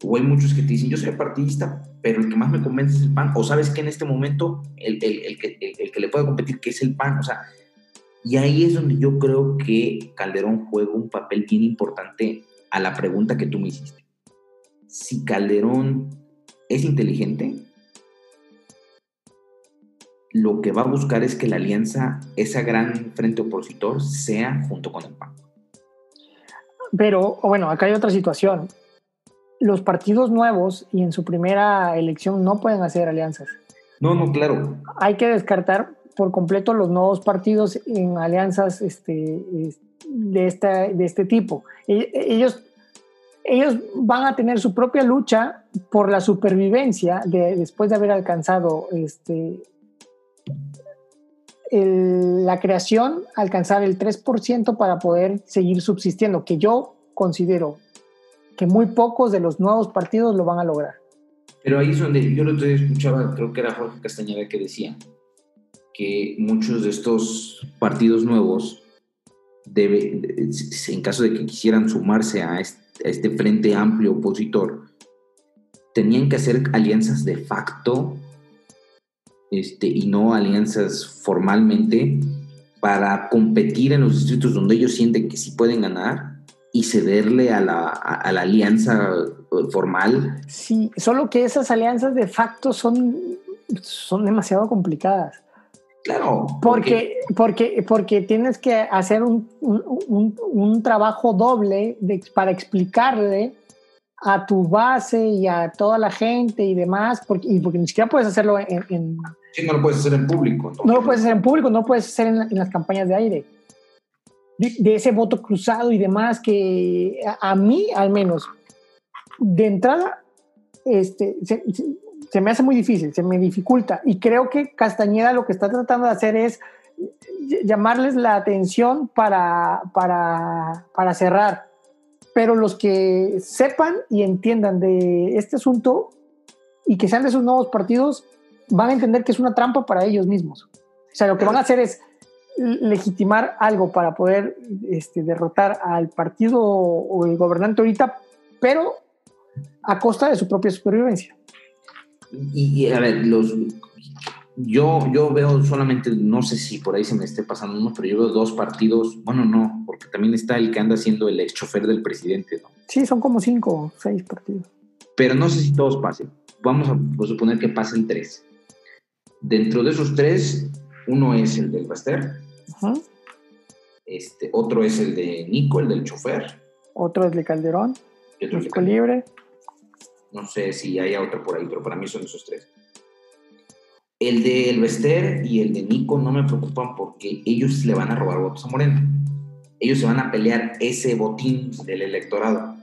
o hay muchos que te dicen, yo soy partidista, pero el que más me convence es el PAN, o sabes que en este momento el, el, que, el, que le puede competir, que es el PAN, o sea, y ahí es donde yo creo que Calderón juega un papel bien importante a la pregunta que tú me hiciste. Si Calderón es inteligente, lo que va a buscar es que la alianza, esa gran frente opositor, sea junto con el PAN. Pero, bueno, acá hay otra situación. Los partidos nuevos y en su primera elección no pueden hacer alianzas. No, no, claro. Hay que descartar por completo los nuevos partidos en alianzas este, de, esta, de este tipo. E, ellos, ellos van a tener su propia lucha por la supervivencia de, después de haber alcanzado este, la creación, alcanzar el 3% para poder seguir subsistiendo, que yo considero que muy pocos de los nuevos partidos lo van a lograr. Pero ahí es donde yo lo escuchaba, creo que era Jorge Castañeda que decía que muchos de estos partidos nuevos, debe, en caso de que quisieran sumarse a este frente amplio opositor, tenían que hacer alianzas de facto este, y no alianzas formalmente para competir en los distritos donde ellos sienten que sí pueden ganar y cederle a la, alianza eh, formal. Sí, solo que esas alianzas de facto son, son demasiado complicadas. Claro. Porque, porque, porque tienes que hacer un, un, trabajo doble de, para explicarle a tu base y a toda la gente y demás, porque, y porque ni siquiera puedes hacerlo en... sí, no lo puedes hacer en público. No, lo puedes hacer en público, no lo puedes hacer en, las campañas de aire. De, ese voto cruzado y demás que a, mí, al menos, de entrada, este, se, me hace muy difícil, se me dificulta. Y creo que Castañeda lo que está tratando de hacer es llamarles la atención para, para, para cerrar pero los que sepan y entiendan de este asunto y que sean de esos nuevos partidos van a entender que es una trampa para ellos mismos. O sea, lo que van a hacer es legitimar algo para poder este, derrotar al partido o el gobernante ahorita, pero a costa de su propia supervivencia. Y, a ver, los, yo, yo veo solamente, no sé si por ahí se me esté pasando uno, pero yo veo dos partidos, bueno, no, porque también está el que anda siendo el ex chofer del presidente, ¿no? Sí, son como cinco o seis partidos. Pero no sé si todos pasen. Vamos a suponer que pasen tres. Dentro de esos tres, uno es el del Baster, este, otro es el de Nico, el del chofer. Otro es de Calderón, y otro es Libre. No sé si hay otro por ahí, pero para mí son esos tres. El de Elvester y el de Nico no me preocupan porque ellos le van a robar votos a Moreno. Ellos se van a pelear ese botín del electorado.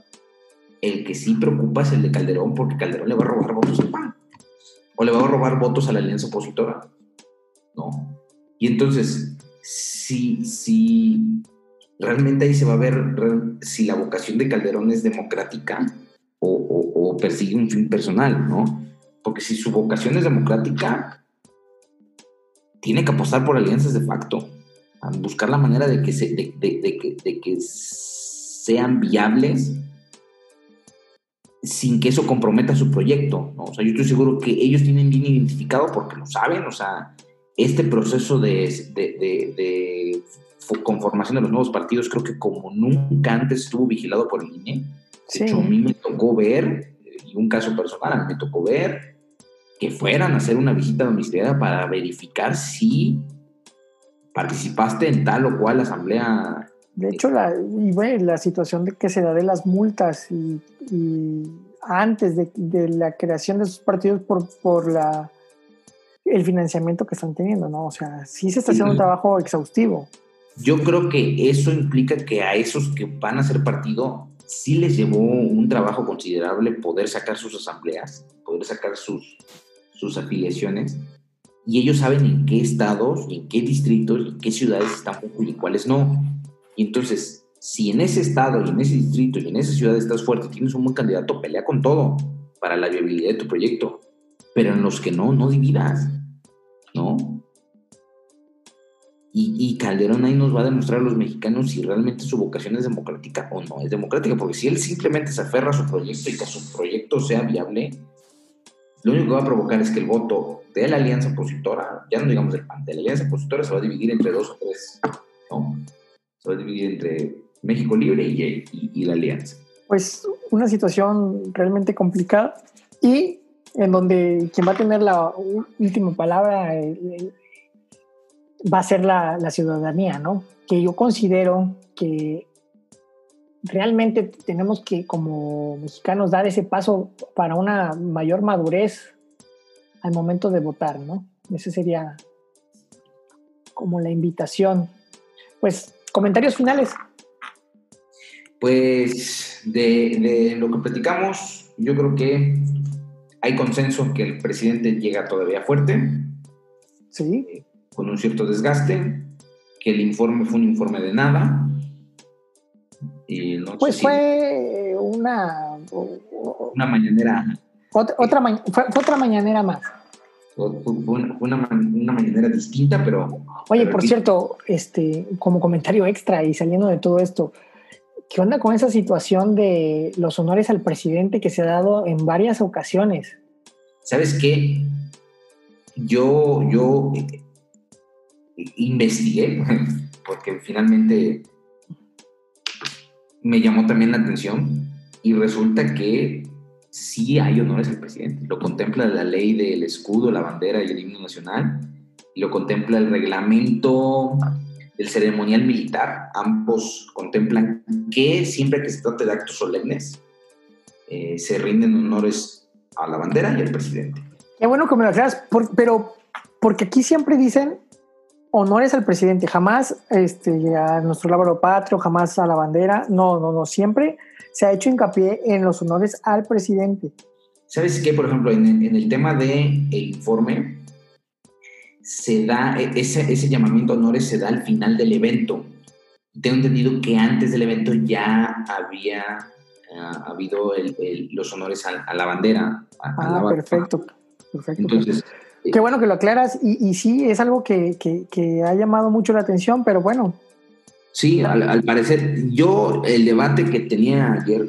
El que sí preocupa es el de Calderón porque Calderón le va a robar votos al PAN. O le va a robar votos a la alianza opositora. ¿No? Y entonces, si, si realmente ahí se va a ver si la vocación de Calderón es democrática o, persigue un fin personal, ¿no? Porque si su vocación es democrática, tiene que apostar por alianzas de facto, a buscar la manera de que, de, que, sean viables sin que eso comprometa su proyecto. ¿no? O sea, yo estoy seguro que ellos tienen bien identificado porque lo saben, o sea, este proceso de, de, conformación de los nuevos partidos creo que como nunca antes estuvo vigilado por el INE. De hecho, a mí me tocó ver, y un caso personal, a mí me tocó ver que fueran a hacer una visita domiciliaria para verificar si participaste en tal o cual asamblea. De hecho, la, y bueno, la situación de que se da de las multas y, antes de, la creación de esos partidos por, por la, el financiamiento que están teniendo, ¿no? O sea, sí se está haciendo un trabajo exhaustivo. Yo creo que eso implica que a esos que van a ser partido sí les llevó un trabajo considerable poder sacar sus asambleas, poder sacar sus, sus afiliaciones y ellos saben en qué estados en qué distritos en qué ciudades están y cuáles no. Y entonces, si en ese estado y en ese distrito y en esa ciudad estás fuerte, tienes un buen candidato, pelea con todo para la viabilidad de tu proyecto. Pero en los que no, no dividas, ¿no? Y, y, Calderón ahí nos va a demostrar a los mexicanos si realmente su vocación es democrática o no es democrática, porque si él simplemente se aferra a su proyecto y que su proyecto sea viable, lo único que va a provocar es que el voto de la alianza opositora, ya no digamos del PAN, de la alianza opositora se va a dividir entre dos o tres, ¿no? Se va a dividir entre México Libre y, la alianza. Pues una situación realmente complicada y en donde quien va a tener la última palabra en va a ser la, ciudadanía, ¿no? Que yo considero que realmente tenemos que, como mexicanos, dar ese paso para una mayor madurez al momento de votar, ¿no? Ese sería como la invitación. Pues, comentarios finales. Pues, de, lo que platicamos, yo creo que hay consenso que el presidente llega todavía fuerte. Sí. Con un cierto desgaste, que el informe fue un informe de nada, pues fue una... Una mañanera. Otra, otra fue, otra mañanera más. Fue una, una, mañanera distinta, pero... Oye, por cierto, este, como comentario extra y saliendo de todo esto, ¿qué onda con esa situación de los honores al presidente que se ha dado en varias ocasiones? ¿Sabes qué? Yo, yo eh, investigué, porque finalmente me llamó también la atención y resulta que sí hay honores al presidente. Lo contempla la ley del escudo, la bandera y el himno nacional, y lo contempla el reglamento del ceremonial militar. Ambos contemplan que siempre que se trate de actos solemnes, eh, se rinden honores a la bandera y al presidente. Qué bueno que me lo aclaras, pero porque aquí siempre dicen honores al presidente, jamás este, a nuestro lábaro patrio, jamás a la bandera, no, no, no, siempre se ha hecho hincapié en los honores al presidente. ¿Sabes qué? Por ejemplo, en, el tema del el informe, se da, e, ese, ese llamamiento a honores se da al final del evento. Tengo entendido que antes del evento ya había uh, habido los honores a, la bandera. ah, perfecto, perfecto. Entonces, Qué bueno que lo aclaras y, sí, es algo que, ha llamado mucho la atención, pero bueno. Sí, al, parecer, yo el debate que tenía ayer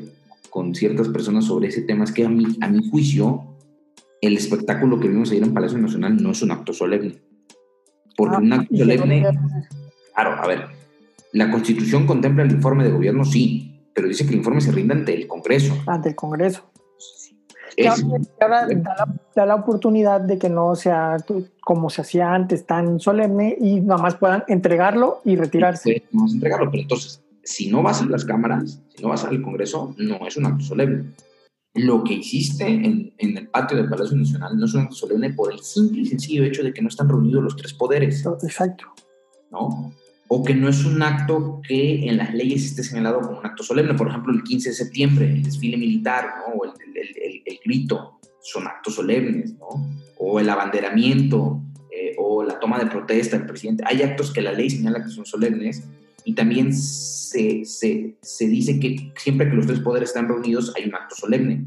con ciertas personas sobre ese tema es que a mi, a mi juicio el espectáculo que vimos ayer en Palacio Nacional no es un acto solemne. Ah, un acto solemne, claro, a ver, la Constitución contempla el informe de gobierno, sí, pero dice que el informe se rinde ante el Congreso. Ante el Congreso ahora da la, oportunidad de que no sea como se hacía antes, tan solemne y nada más puedan entregarlo y retirarse. Sí, entregarlo, pero entonces, si no vas a las cámaras, si no vas al Congreso, no es un acto solemne. Lo que hiciste en, en el patio del Palacio Nacional no es un acto solemne por el simple y sencillo hecho de que no están reunidos los tres poderes. Exacto. ¿No? o que no es un acto que en las leyes esté señalado como un acto solemne. Por ejemplo, el 15 de septiembre, el desfile militar, ¿no? o el, el, el, grito, son actos solemnes, ¿no? o el abanderamiento, eh, o la toma de protesta del presidente. Hay actos que la ley señala que son solemnes y también se, se, se dice que siempre que los tres poderes están reunidos hay un acto solemne.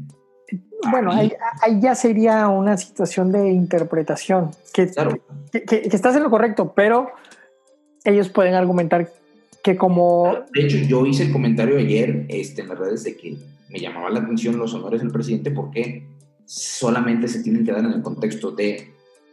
Bueno, ahí, ahí, ya sería una situación de interpretación, que, claro. que, que, que estás en lo correcto, pero ellos pueden argumentar que como... De hecho, yo hice el comentario ayer este, en las redes de que me llamaba la atención los honores del presidente porque solamente se tienen que dar en el contexto de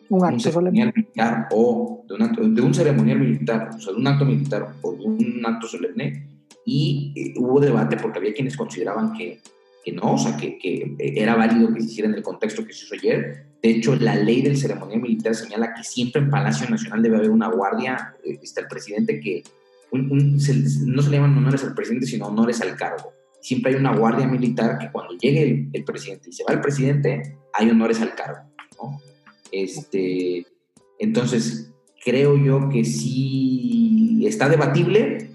un acto ceremonial militar o de un, de un, ceremonial militar, o sea, de un acto militar o de un acto solemne. Y eh, hubo debate porque había quienes consideraban que, que no, o sea, que, que, era válido que se hiciera en el contexto que se hizo ayer, de hecho, la ley del ceremonial militar señala que siempre en Palacio Nacional debe haber una guardia, eh, está el presidente que no se le llaman honores al presidente, sino honores al cargo. Siempre hay una guardia militar que cuando llegue el, presidente y se va el presidente, hay honores al cargo. Este, entonces, creo yo que sí está debatible,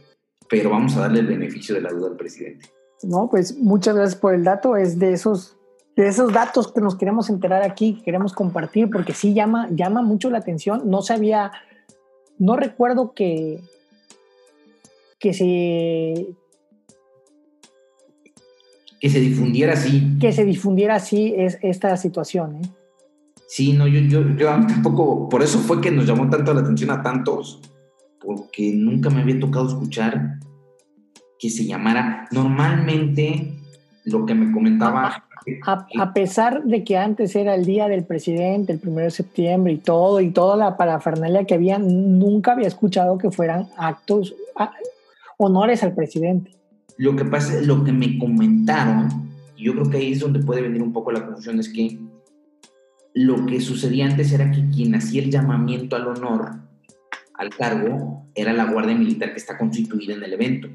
pero vamos a darle el beneficio de la duda al presidente. No, pues muchas gracias por el dato. Es de esos de esos datos que nos queremos enterar aquí, que queremos compartir, porque sí llama, llama mucho la atención. No sabía, no recuerdo que, que se... Que se difundiera así. Que se difundiera así es, esta situación. ¿eh? Sí, no, yo, yo, yo tampoco, por eso fue que nos llamó tanto la atención a tantos, porque nunca me había tocado escuchar que se llamara, normalmente lo que me comentaba a, pesar de que antes era el día del presidente, el primero de septiembre y todo, y toda la parafernalia que había, nunca había escuchado que fueran actos, honores al presidente. Lo que pasa, lo que me comentaron, y yo creo que ahí es donde puede venir un poco la confusión, es que lo que sucedía antes era que quien hacía el llamamiento al honor al cargo era la Guardia Militar que está constituida en el evento,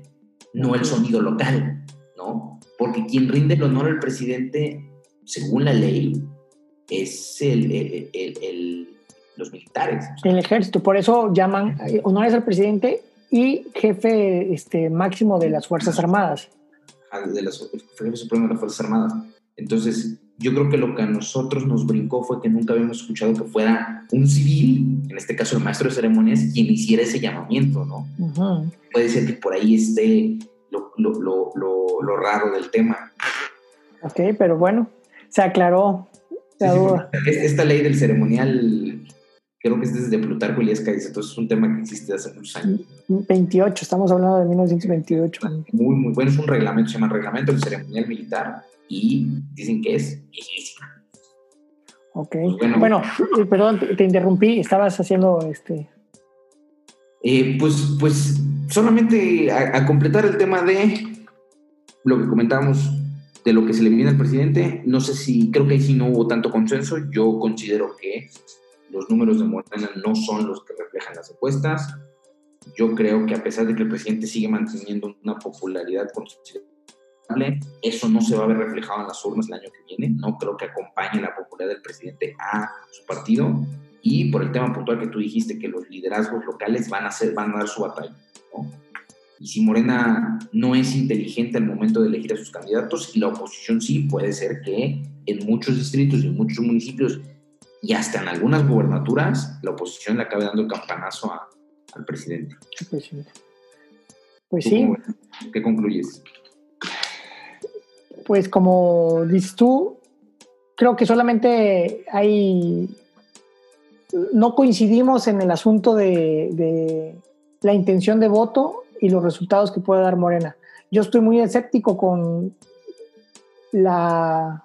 no el sonido local, ¿no? Porque quien rinde el honor al presidente, según la ley, es el, los militares. El ejército, por eso llaman eh, honores al presidente y jefe este, máximo de las Fuerzas Armadas. De las, jefe supremo de las Fuerzas Armadas. Entonces, yo creo que lo que a nosotros nos brincó fue que nunca habíamos escuchado que fuera un civil, en este caso el maestro de ceremonias, quien hiciera ese llamamiento, ¿no? Puede ser que por ahí esté lo, lo, lo, lo, raro del tema. Ok, pero bueno, se aclaró la duda. Esta ley del ceremonial, creo que es desde Plutarco y entonces es un tema que existe hace muchos años. 28, estamos hablando de 1928. Muy, muy bueno, es un reglamento, se llama Reglamento del Ceremonial Militar y dicen que es viejísima. Ok. Pues bueno, eh, perdón, te, interrumpí, estabas haciendo este. Eh, pues, pues solamente a, completar el tema de lo que comentábamos de lo que se le viene al presidente, no sé si, creo que ahí sí no hubo tanto consenso, yo considero que los números de Morena no son los que reflejan las encuestas, yo creo que a pesar de que el presidente sigue manteniendo una popularidad considerable, eso no se va a ver reflejado en las urnas el año que viene. No creo que acompañe la popularidad del presidente a su partido. Y por el tema puntual que tú dijiste, que los liderazgos locales van a, hacer, van a dar su batalla. Y si Morena no es inteligente al momento de elegir a sus candidatos, y la oposición sí, puede ser que en muchos distritos y en muchos municipios, y hasta en algunas gubernaturas, la oposición le acabe dando el campanazo al presidente. Pues sí. ¿Qué concluyes? pues como dices tú, creo que solamente hay, no coincidimos en el asunto de, la intención de voto y los resultados que puede dar Morena. Yo estoy muy escéptico con la,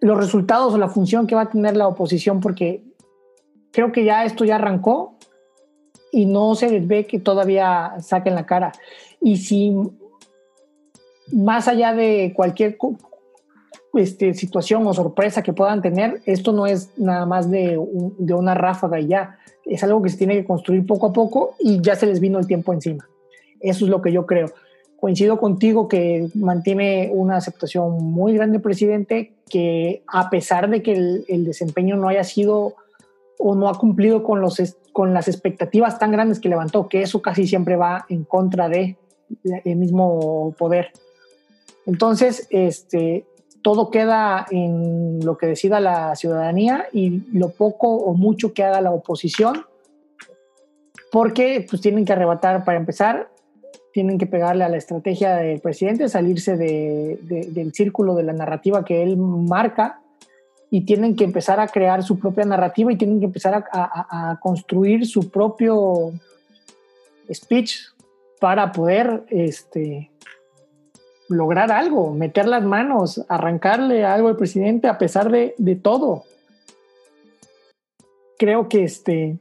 los resultados o la función que va a tener la oposición porque creo que ya esto ya arrancó y no se ve que todavía saquen la cara. Y si más allá de cualquier este, situación o sorpresa que puedan tener, esto no es nada más de, de, una ráfaga y ya. Es algo que se tiene que construir poco a poco y ya se les vino el tiempo encima. Eso es lo que yo creo. Coincido contigo que mantiene una aceptación muy grande el presidente, que a pesar de que el, el desempeño no haya sido o no ha cumplido con, los, con las expectativas tan grandes que levantó, que eso casi siempre va en contra de el mismo poder. Entonces, este, todo queda en lo que decida la ciudadanía y lo poco o mucho que haga la oposición, porque pues tienen que arrebatar, para empezar, tienen que pegarle a la estrategia del presidente, salirse del círculo de la narrativa que él marca y tienen que empezar a crear su propia narrativa y tienen que empezar a, construir su propio speech para poder este, lograr algo, meter las manos, arrancarle algo al presidente a pesar de, todo. Creo que este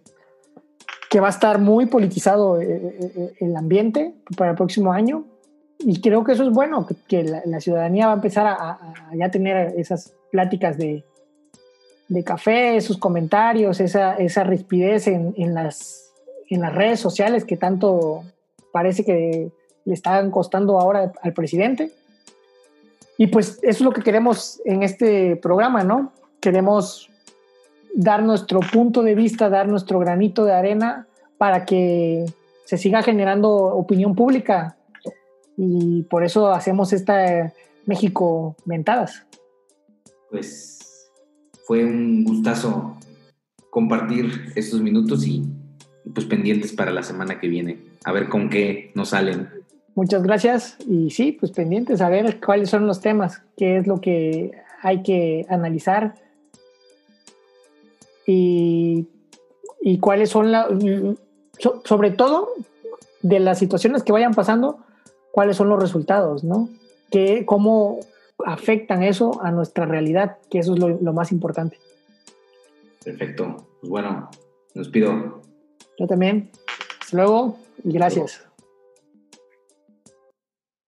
que va a estar muy politizado eh, eh, eh, el ambiente para el próximo año y creo que eso es bueno, que, la, ciudadanía va a empezar a, ya tener esas pláticas de, café, esos comentarios, esa, esa rispidez en, las, en las redes sociales que tanto parece que le están costando ahora al presidente. Y pues eso es lo que queremos en este programa, ¿no? Queremos dar nuestro punto de vista, dar nuestro granito de arena para que se siga generando opinión pública. Y por eso hacemos esta México Mentadas. Pues fue un gustazo compartir estos minutos y pues pendientes para la semana que viene, a ver con qué nos salen. Muchas gracias y sí, pues pendientes a ver cuáles son los temas, qué es lo que hay que analizar y, cuáles son las, sobre todo de las situaciones que vayan pasando, cuáles son los resultados, ¿no? Que, cómo afectan eso a nuestra realidad, que eso es lo, lo más importante. Perfecto. Pues bueno, nos pido. Yo también. Hasta luego y gracias.